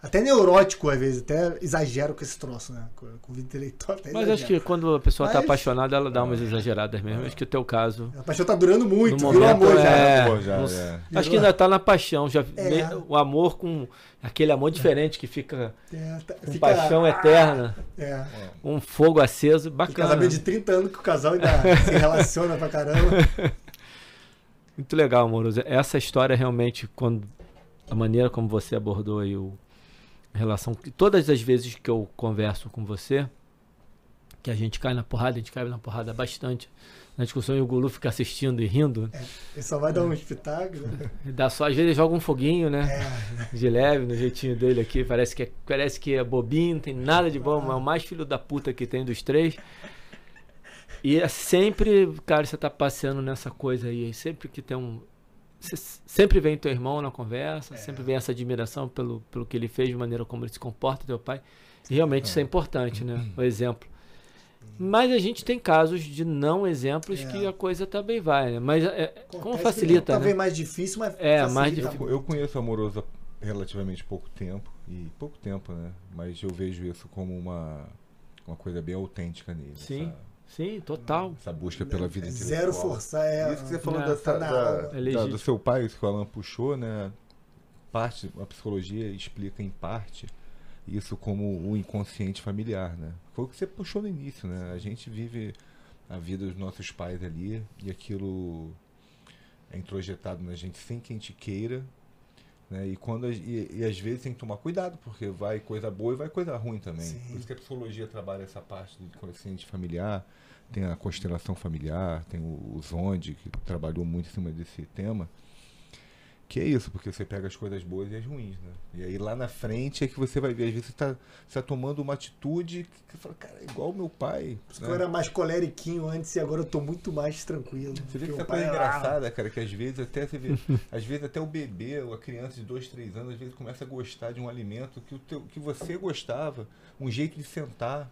Até neurótico, às vezes. Até exagero com esse troço, né? Com, com vida intelectual. Até Mas acho que exagero. quando a pessoa tá Mas- apaixonada, ela dá umas exageradas mesmo. Acho que o teu caso. A paixão tá durando muito, No virou momento, amor já. é. Já, não- já. Acho que ainda tá na paixão. Já, É. O amor com aquele amor diferente que fica É, tá- com fica- paixão eterna, É. um fogo aceso, Um bacana. casamento de 30 anos que o casal ainda se relaciona pra caramba. Muito legal, amoroso. Essa história realmente, quando a maneira como você abordou aí o relação que todas as vezes que eu converso com você, que a gente cai na porrada, a gente cai na porrada bastante na discussão e o Gulu fica assistindo e rindo. É, ele só vai dar um espetáculo. Né? Dá só, às vezes ele joga um foguinho, né? É. De leve, no jeitinho dele aqui. Parece que é, parece que é bobinho, não tem nada de bom, é o mais filho da puta que tem dos três. E é sempre, cara, você tá passeando nessa coisa aí. Sempre que tem um. Sempre vem teu irmão na conversa, é. sempre vem essa admiração pelo, pelo que ele fez, de maneira como ele se comporta, teu pai. E realmente é. isso é importante, né? O exemplo. Mas a gente tem casos de não exemplos é. que a coisa também vai, né? Mas é, como facilita, Talvez né? mais difícil, mas é mais difícil. Eu, eu conheço Amoroso há relativamente pouco tempo e pouco tempo, né? Mas eu vejo isso como uma uma coisa bem autêntica nele. Sim. Essa, sim, total. Essa busca pela vida intelectual. Zero forçar é. Isso que você falou é, da, da, da, do seu pai, isso que o Alan puxou, né? Parte, a psicologia explica em parte isso como o inconsciente familiar, né? Foi o que você puxou no início, né? A gente vive a vida dos nossos pais ali e aquilo é introjetado na gente sem que a gente queira, né? E quando e, e, às vezes tem que tomar cuidado porque vai coisa boa e vai coisa ruim também. Sim. Por isso que a psicologia trabalha essa parte do inconsciente familiar, tem a constelação familiar, tem o, o Zonde que trabalhou muito em cima desse tema. Que é isso, porque você pega as coisas boas e as ruins, né? E aí lá na frente é que você vai ver, às vezes você está tá tomando uma atitude que você fala, cara, é igual meu pai. Né? Eu era mais coleriquinho antes e agora eu tô muito mais tranquilo. Você vê que essa coisa é engraçada, cara, que às vezes até você vê, às vezes até o bebê, ou a criança de dois, três anos, às vezes começa a gostar de um alimento que, o teu, que você gostava, um jeito de sentar,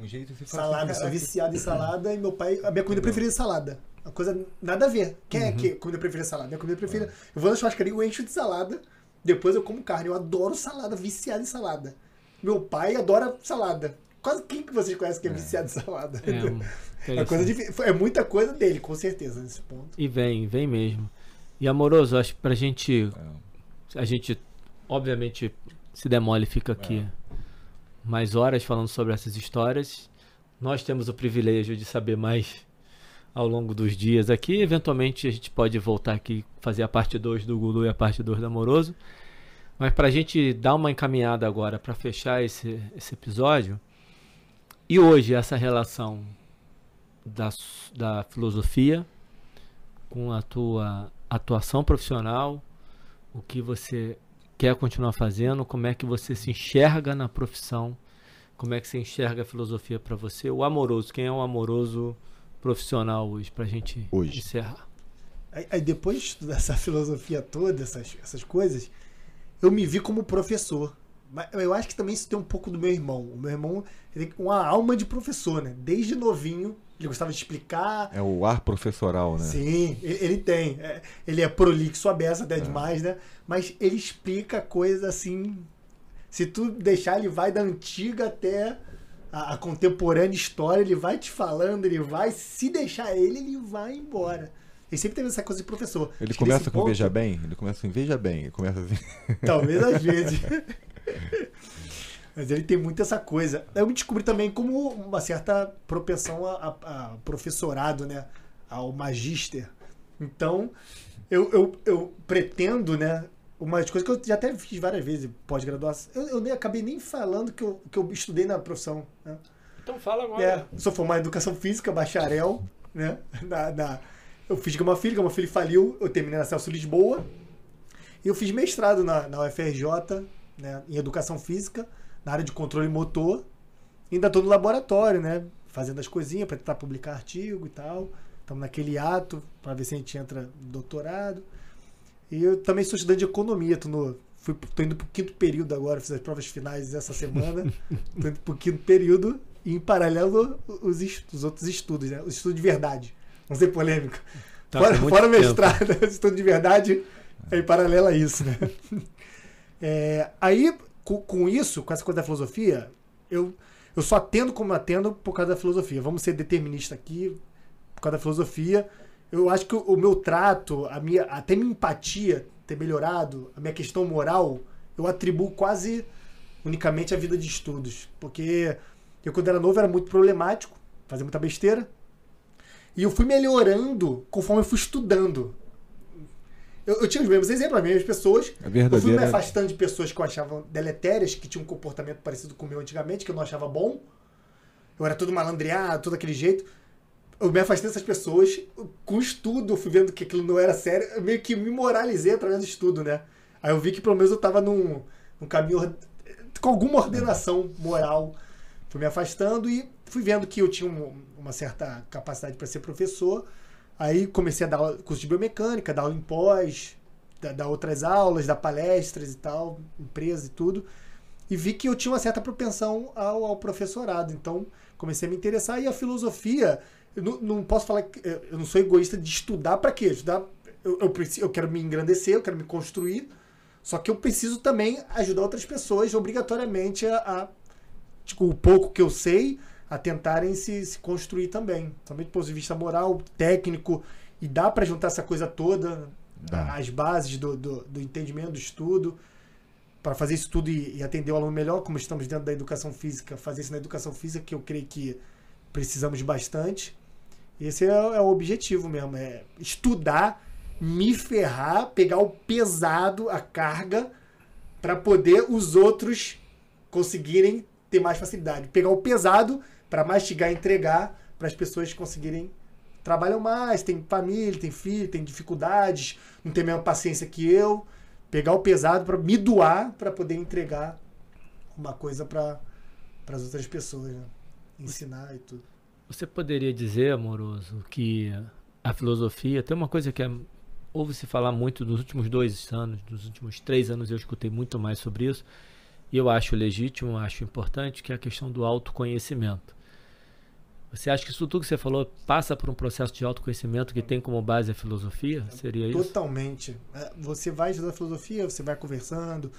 um jeito de Salada, assim, sou viciado em salada e meu pai, a minha comida preferida é salada. Uma coisa nada a ver. Quem é uhum. é que comida preferida é salada? Minha comida preferida. Uhum. Eu vou na churrascaria, eu encho de salada. Depois eu como carne. Eu adoro salada, viciado em salada. Meu pai adora salada. Quase quem que vocês conhecem que é, é. viciado em salada? É, é, coisa de, é muita coisa dele, com certeza, nesse ponto. E vem, vem mesmo. E amoroso, acho que pra gente. É. A gente, obviamente, se demole fica aqui é. mais horas falando sobre essas histórias. Nós temos o privilégio de saber mais ao longo dos dias aqui. Eventualmente a gente pode voltar aqui fazer a parte 2 do Gulu e a parte 2 do Amoroso. Mas para a gente dar uma encaminhada agora para fechar esse, esse episódio, e hoje essa relação da, da filosofia com a tua atuação profissional, o que você quer continuar fazendo, como é que você se enxerga na profissão, como é que você enxerga a filosofia para você, o amoroso, quem é o amoroso profissional hoje, para a gente hoje. encerrar? Aí, aí, depois dessa filosofia toda, essas, essas coisas, eu me vi como professor. Mas eu acho que também isso tem um pouco do meu irmão. O meu irmão ele tem uma alma de professor, né? Desde novinho, ele gostava de explicar. É o ar professoral, né? Sim, ele tem. É, ele é prolixo, aberto até é. demais, né? Mas ele explica coisas assim. Se tu deixar, ele vai da antiga até a, a, contemporânea história, ele vai te falando, ele vai, se deixar ele, ele vai embora. Ele sempre teve essa coisa de professor. Ele Acho começa com ponto, Veja Bem? Ele começa em Veja Bem, ele começa assim. Talvez às vezes. Mas ele tem muito essa coisa. Eu me descobri também como uma certa propensão a, a, a professorado, né? Ao magíster. Então, eu, eu, eu pretendo, né? Uma das coisas que eu já até fiz várias vezes pós-graduação. Eu, eu nem, acabei nem falando que eu, que eu estudei na profissão. Né? Então fala agora. É, sou formado em educação física, bacharel, né? Na, na, eu fiz Gama Filho, Gama Filho faliu, eu terminei na Celso Lisboa. E eu fiz mestrado na, na UFRJ, né, em educação física, na área de controle motor. Ainda estou no laboratório, né? Fazendo as coisinhas para tentar publicar artigo e tal. Estamos naquele ato para ver se a gente entra no doutorado. E eu também sou estudante de economia, tô, no, fui, tô indo pro quinto período agora, fiz as provas finais essa semana. tô indo pro quinto período e em paralelo os, os outros estudos, né? O estudo de verdade. Não ser polêmico. Tá fora fora mestrado, estudo de verdade é em paralelo a isso, né? É, aí, com, com, isso, com essa coisa da filosofia, eu, eu só atendo como atendo por causa da filosofia. Vamos ser determinista aqui, por causa da filosofia eu acho que o meu trato, a minha, até minha empatia ter melhorado, a minha questão moral, eu atribuo quase unicamente à vida de estudos. Porque eu, quando era novo, era muito problemático, fazia muita besteira. E eu fui melhorando conforme eu fui estudando. Eu, eu tinha os mesmos exemplos, as mesmas pessoas. A Eu fui me afastando de pessoas que eu achava deletérias, que tinham um comportamento parecido com o meu antigamente, que eu não achava bom. Eu era todo malandreado, todo aquele jeito. Eu me afastei dessas pessoas. Com estudo, fui vendo que aquilo não era sério. Eu meio que me moralizei através do estudo, né? Aí eu vi que pelo menos eu tava num, num caminho com alguma ordenação moral. Fui me afastando e fui vendo que eu tinha um- uma certa capacidade para ser professor. Aí comecei a dar aula- curso de biomecânica, dar aula em pós, dar, dar outras aulas, dar palestras e tal, empresa e tudo. E vi que eu tinha uma certa propensão ao, ao professorado. Então comecei a me interessar. E a filosofia, eu não, não posso falar que eu eu não sou egoísta de estudar para quê? Estudar, eu, eu, preciso, eu quero me engrandecer, eu quero me construir. Só que eu preciso também ajudar outras pessoas obrigatoriamente a, a tipo, o pouco que eu sei, a tentarem se, se construir também. Também do ponto de vista moral, técnico, e dá para juntar essa coisa toda, Dá. as bases do, do, do entendimento do estudo, para fazer isso tudo e, e atender o aluno melhor, como estamos dentro da educação física, fazer isso na educação física, que eu creio que precisamos bastante. Esse é, é o objetivo mesmo, é estudar, me ferrar, pegar o pesado, a carga, para poder os outros conseguirem ter mais facilidade. Pegar o pesado para mastigar e entregar para as pessoas conseguirem trabalham mais, tem família, tem filho, tem dificuldades, não tem a mesma paciência que eu. Pegar o pesado para me doar para poder entregar uma coisa para as outras pessoas, né? ensinar e tudo. Você poderia dizer, amoroso, que a filosofia tem uma coisa que é, ouve se falar muito nos últimos dois anos, nos últimos três anos eu escutei muito mais sobre isso, e eu acho legítimo, acho importante, que é a questão do autoconhecimento. Você acha que isso tudo que você falou passa por um processo de autoconhecimento que tem como base a filosofia? Seria isso? Totalmente. É, Você vai estudar filosofia, você vai conversando,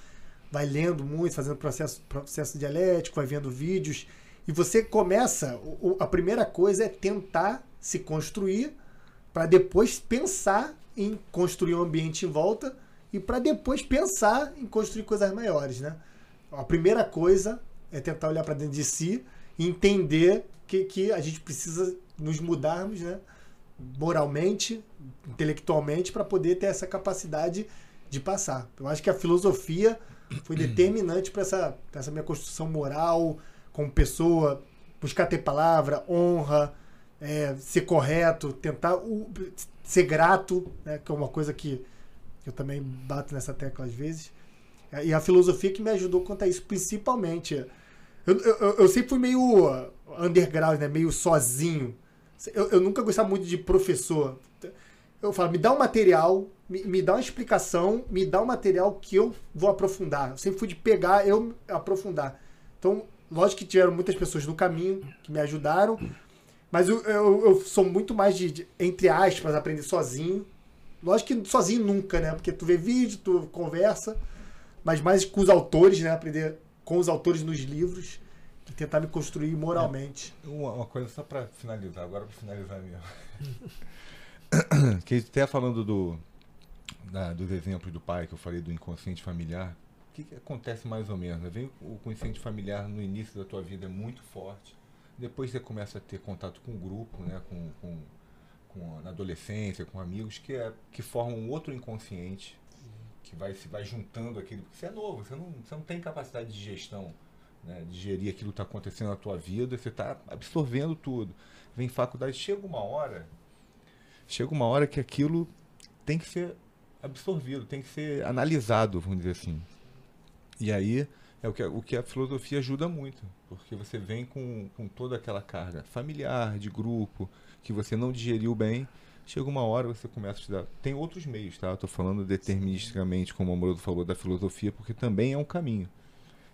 vai lendo muito, fazendo processo, processo dialético, vai vendo vídeos. E você começa. A primeira coisa é tentar se construir para depois pensar em construir um ambiente em volta e para depois pensar em construir coisas maiores, né? A primeira coisa é tentar olhar para dentro de si e entender que, que a gente precisa nos mudarmos, né? moralmente, intelectualmente, para poder ter essa capacidade de passar. Eu acho que a filosofia foi determinante para essa, pra essa minha construção moral, como pessoa, buscar ter palavra, honra, é, ser correto, tentar o- ser grato, né, que é uma coisa que eu também bato nessa tecla às vezes. E a filosofia que me ajudou quanto a isso, principalmente. Eu, eu, eu sempre fui meio underground, né? meio sozinho. Eu, eu nunca gostava muito de professor. Eu falo, me dá um material, me, me dá uma explicação, me dá um material que eu vou aprofundar. Eu sempre fui de pegar, eu aprofundar. Então, lógico que tiveram muitas pessoas no caminho que me ajudaram, mas eu, eu, eu sou muito mais de, de, entre aspas, aprender sozinho. Lógico que sozinho nunca, né? Porque tu vê vídeo, tu conversa, mas mais com os autores, né? Aprender com os autores nos livros e tentar me construir moralmente. Uma, uma coisa só pra finalizar, agora pra finalizar mesmo. que até falando do, da, dos exemplos do pai que eu falei do inconsciente familiar, o que, que acontece mais ou menos? Vem o inconsciente familiar no início da tua vida é muito forte, depois você começa a ter contato com o grupo, né, com, com, com na adolescência, com amigos que, é, que formam outro inconsciente que vai se vai juntando aquilo, porque você é novo, você não, você não tem capacidade de gestão, né, de gerir aquilo que está acontecendo na tua vida, você está absorvendo tudo. Vem faculdade, chega uma hora, chega uma hora que aquilo tem que ser absorvido, tem que ser analisado, vamos dizer assim. E aí é o que, o que a filosofia ajuda muito, porque você vem com, com toda aquela carga familiar, de grupo, que você não digeriu bem, chega uma hora você começa a estudar. Tem outros meios, tá? Eu tô falando deterministicamente, como o Amoroso falou, da filosofia, porque também é um caminho.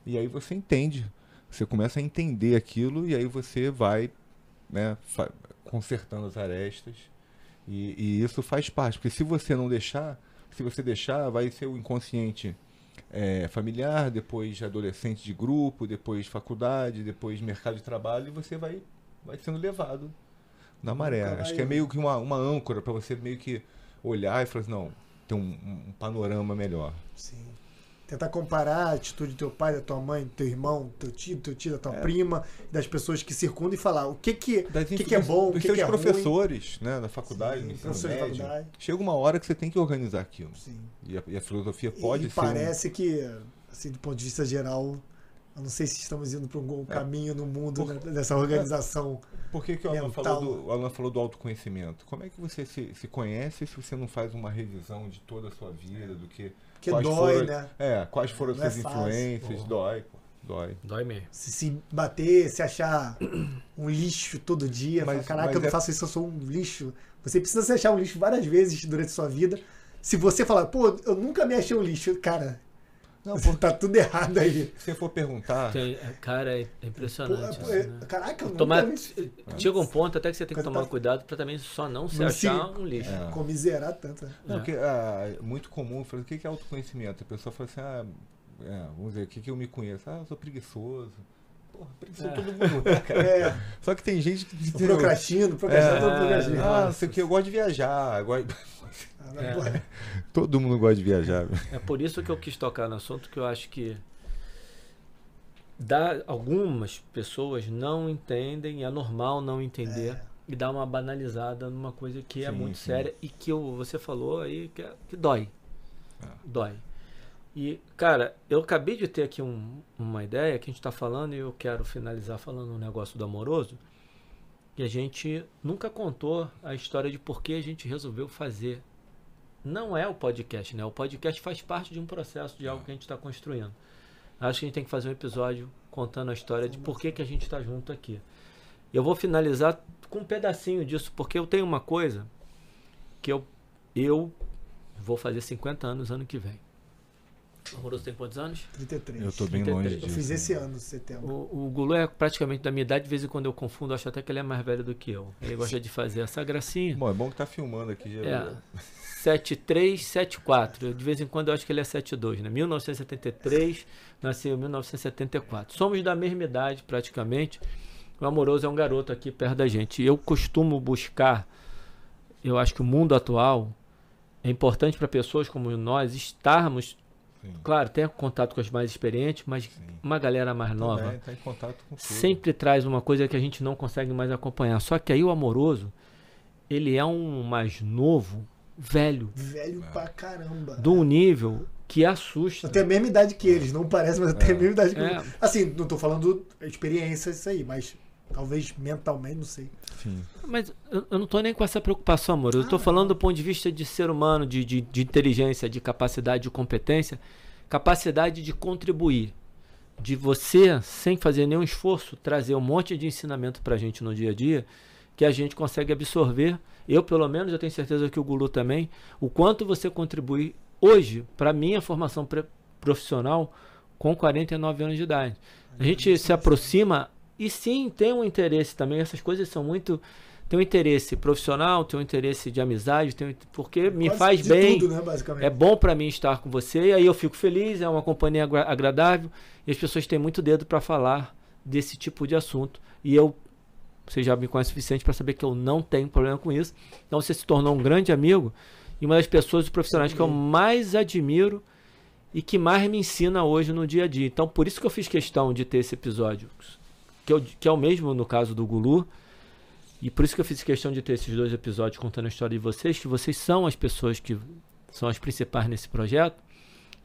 E aí você entende, você começa a entender aquilo e aí você vai né, consertando as arestas. E, e, isso faz parte, porque se você não deixar, se você deixar, vai ser o inconsciente é, familiar, depois adolescente de grupo, depois faculdade, depois mercado de trabalho, e você vai, vai sendo levado na maré. Caralho. Acho que é meio que uma, uma âncora para você meio que olhar e falar assim, não, tem um, um panorama melhor. Sim. Tentar comparar a atitude do teu pai, da tua mãe, do teu irmão, do teu tio, do teu tio, da tua É. prima, das pessoas que circundam e falar o que que, Das o que, que é bom, o que, seus que é ruim. professores, né, na faculdade, Sim, de médio. faculdade. Chega uma hora que você tem que organizar aquilo. Sim. E a, e a filosofia pode e ser. um- parece que, assim, do ponto de vista geral, eu não sei se estamos indo para um É. caminho no mundo Por- né, dessa organização. Por que, que o, Alan falou do, o Alan falou do autoconhecimento? Como é que você se, se conhece se você não faz uma revisão de toda a sua vida, do que. Que quais dói, foram, né? É, quais foram as Não é suas fácil. influências? Dói, pô. Dói. Dói mesmo. Se se bater, se achar um lixo todo dia, Mas- falar, caraca, mas eu não é- faço isso, eu sou um lixo. Você precisa se achar um lixo várias vezes durante a sua vida. Se você falar, pô, eu nunca me achei um lixo, cara, Não, você tá tudo errado aí. Se você for perguntar. Tem- é, cara, é impressionante pô, isso, é- né? Caraca, eu nunca Tomar, chega um ponto até que você tem que Quando tomar tá- cuidado pra também só não se Não se- achar um lixo. É. comiserar tanto. né? Não, É. porque ah, é muito comum, falar, o que é autoconhecimento? A pessoa fala assim, ah, é, vamos dizer, o que, que eu me conheço? Ah, eu sou preguiçoso. Porra, preguiçoso É. todo mundo, né, cara? É, Só que tem gente que. procrastino, procrastino, É, procrastino. ah, sei o que, eu gosto de viajar. eu gosto- É. Todo mundo gosta de viajar. É por isso que eu quis tocar no assunto, que eu acho que dá, algumas pessoas não entendem, é normal não entender, É. e dá uma banalizada numa coisa que é Sim, muito sim. séria e que eu- você falou aí que, é- que dói. É. Dói. E, cara, eu acabei de ter aqui um- uma ideia que a gente está falando e eu quero finalizar falando um negócio do amoroso. Que a gente nunca contou a história de por que a gente resolveu fazer. Não é o podcast, né? O podcast faz parte de um processo de algo que a gente está construindo. Acho que a gente tem que fazer um episódio contando a história de por que, que a gente está junto aqui. Eu vou finalizar com um pedacinho disso, porque eu tenho uma coisa que eu, eu vou fazer 50 anos ano que vem. O Amoroso tem quantos anos? 33. Eu tô bem 33. longe Eu disso. fiz esse né? ano, setembro. O, o Gulu é praticamente da minha idade, de vez em quando eu confundo, acho até que ele é mais velho do que eu. Ele gosta de fazer essa gracinha. Bom, é bom que tá filmando aqui. Já É, 73, 74. De vez em quando eu acho que ele é 72, né? 1973, nasceu em 1974. Somos da mesma idade, praticamente. O Amoroso é um garoto aqui perto da gente. E eu costumo buscar, eu acho que o mundo atual é importante para pessoas como nós estarmos, Sim, claro, ter contato com as mais experientes, mas sim. uma galera mais nova Também tá em contato com tudo. sempre traz uma coisa que a gente não consegue mais acompanhar. Só que aí o amoroso, ele é um mais novo, velho, Velho pra caramba. de um nível que assusta. Eu tenho a mesma idade que eles, não parece, mas eu tenho a mesma idade que É. eles. Assim, não tô falando experiência, isso aí, mas talvez mentalmente, não sei. Sim. Mas eu, eu não tô nem com essa preocupação, amor. Eu tô Ah, falando do ponto de vista de ser humano, de, de, de inteligência, de capacidade, de competência, capacidade de contribuir. De você, sem fazer nenhum esforço, trazer um monte de ensinamento pra gente no dia a dia, que a gente consegue absorver. Eu, pelo menos, eu tenho certeza que o Gulu também, o quanto você contribui hoje para minha formação profissional com 49 anos de idade. A gente se aproxima e sim tem um interesse também. Essas coisas são muito. Tem um interesse profissional, tem um interesse de amizade, tem um- porque me Quase faz bem. Tudo, né. É bom para mim estar com você, e aí eu fico feliz, é uma companhia agra- agradável, e as pessoas têm muito dedo para falar desse tipo de assunto. E eu, você já me conhece o suficiente para saber que eu não tenho problema com isso. Então você se tornou um grande amigo e uma das pessoas profissionais que eu mais admiro e que mais me ensina hoje no dia a dia. Então por isso que eu fiz questão de ter esse episódio, que, eu, que é o mesmo no caso do Gulu. E por isso que eu fiz questão de ter esses dois episódios contando a história de vocês, que vocês são as pessoas que são as principais nesse projeto.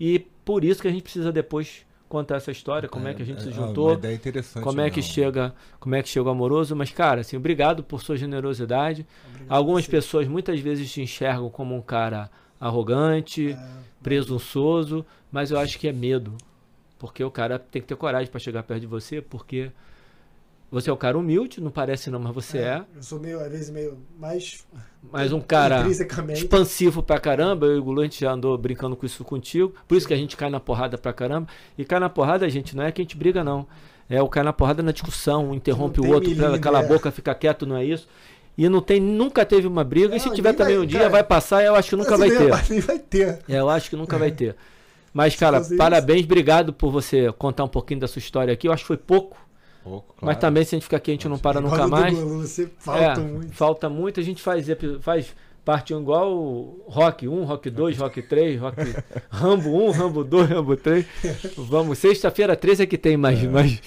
E por isso que a gente precisa depois contar essa história, como é, que a gente se ah, juntou, Uma ideia interessante. como é que mesmo. chega, como é que chega o amoroso, mas cara, assim, obrigado por sua generosidade. Obrigado Algumas pessoas muitas vezes te enxergam como um cara arrogante, É, presunçoso, mas eu acho que é medo. Porque o cara tem que ter coragem para chegar perto de você, porque você é um cara humilde, não parece não, mas você é. Eu sou meio, às vezes, meio mais. Mas um cara expansivo pra caramba. Eu e o Gulu, a gente já andou brincando com isso contigo. Por isso que a gente cai na porrada pra caramba. E cai na porrada, gente, não é que a gente briga, não. É o cai na porrada na discussão, um interrompe Não o outro, pra cala a é. boca, fica quieto, não é isso. E não tem, nunca teve uma briga. e se Não, tiver também vai- um dia, cara, vai passar. Eu acho que nunca vai ter. nem- vai ter. É, eu acho que nunca vai ter. Mas, cara, parabéns, obrigado por você contar um pouquinho da sua história aqui. Eu acho que foi pouco, Pouco, mas claro. também se a gente ficar aqui, a gente não para nunca mais. Gulu, Você É, falta muito. Falta muito. A gente faz, faz Parte 1 igual o Rock 1, Rock 2, Rock 3, Rock Rambo 1, Rambo 2, Rambo 3. Vamos, sexta-feira 13 é que tem mais, mais,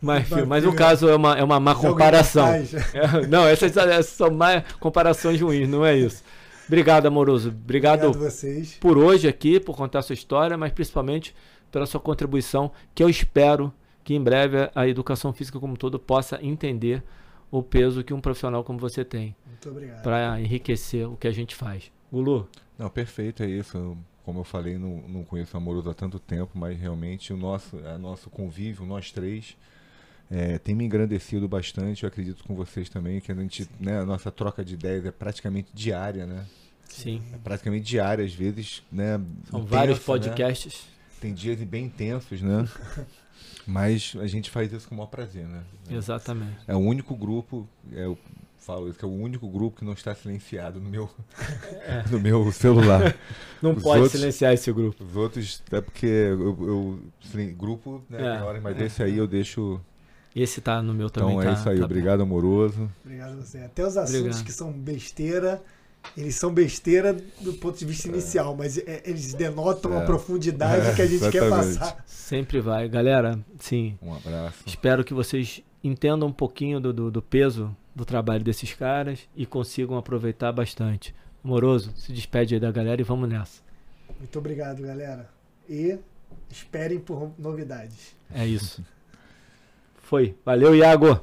mais filme. Mas no caso é uma, é uma má comparação. É, não, essas, essas são mais comparações ruins, não é isso. Obrigado, amoroso. Obrigado, Obrigado vocês. por hoje aqui, por contar a sua história, mas principalmente pela sua contribuição, que eu espero que em breve a educação física como um todo possa entender o peso que um profissional como você tem Muito obrigado. para enriquecer o que a gente faz. Gulu, Não, perfeito, é isso. Como eu falei, não, não conheço o Amoroso há tanto tempo, mas realmente o nosso, a nosso convívio, nós três, é, tem me engrandecido bastante. Eu acredito com vocês também que a gente, né, a nossa troca de ideias é praticamente diária, né? sim, É praticamente diária, às vezes, né? são intensa, vários né? podcasts. Tem dias bem intensos, né? Mas a gente faz isso com o maior prazer, né? Exatamente. É o único grupo, é, eu falo isso, que é o único grupo que não está silenciado no meu, no meu celular. Não Os pode outros- silenciar esse grupo. Os outros, é porque eu, eu grupo, né, É, tem horas, mas é. esse aí eu deixo. Esse tá no meu também. Então tá, é isso aí, tá obrigado, amoroso. Obrigado a você. Até os assuntos Obrigado. que são besteira, eles são besteira do ponto de vista inicial, mas é, eles denotam a É. profundidade É, que a gente quer exatamente. passar. Sempre vai. Galera, sim, Um abraço. espero que vocês entendam um pouquinho do, do, do peso do trabalho desses caras e consigam aproveitar bastante. Amoroso, se despede aí da galera e vamos nessa. Muito obrigado, galera. E esperem por novidades. É isso. Foi. Valeu, Iago.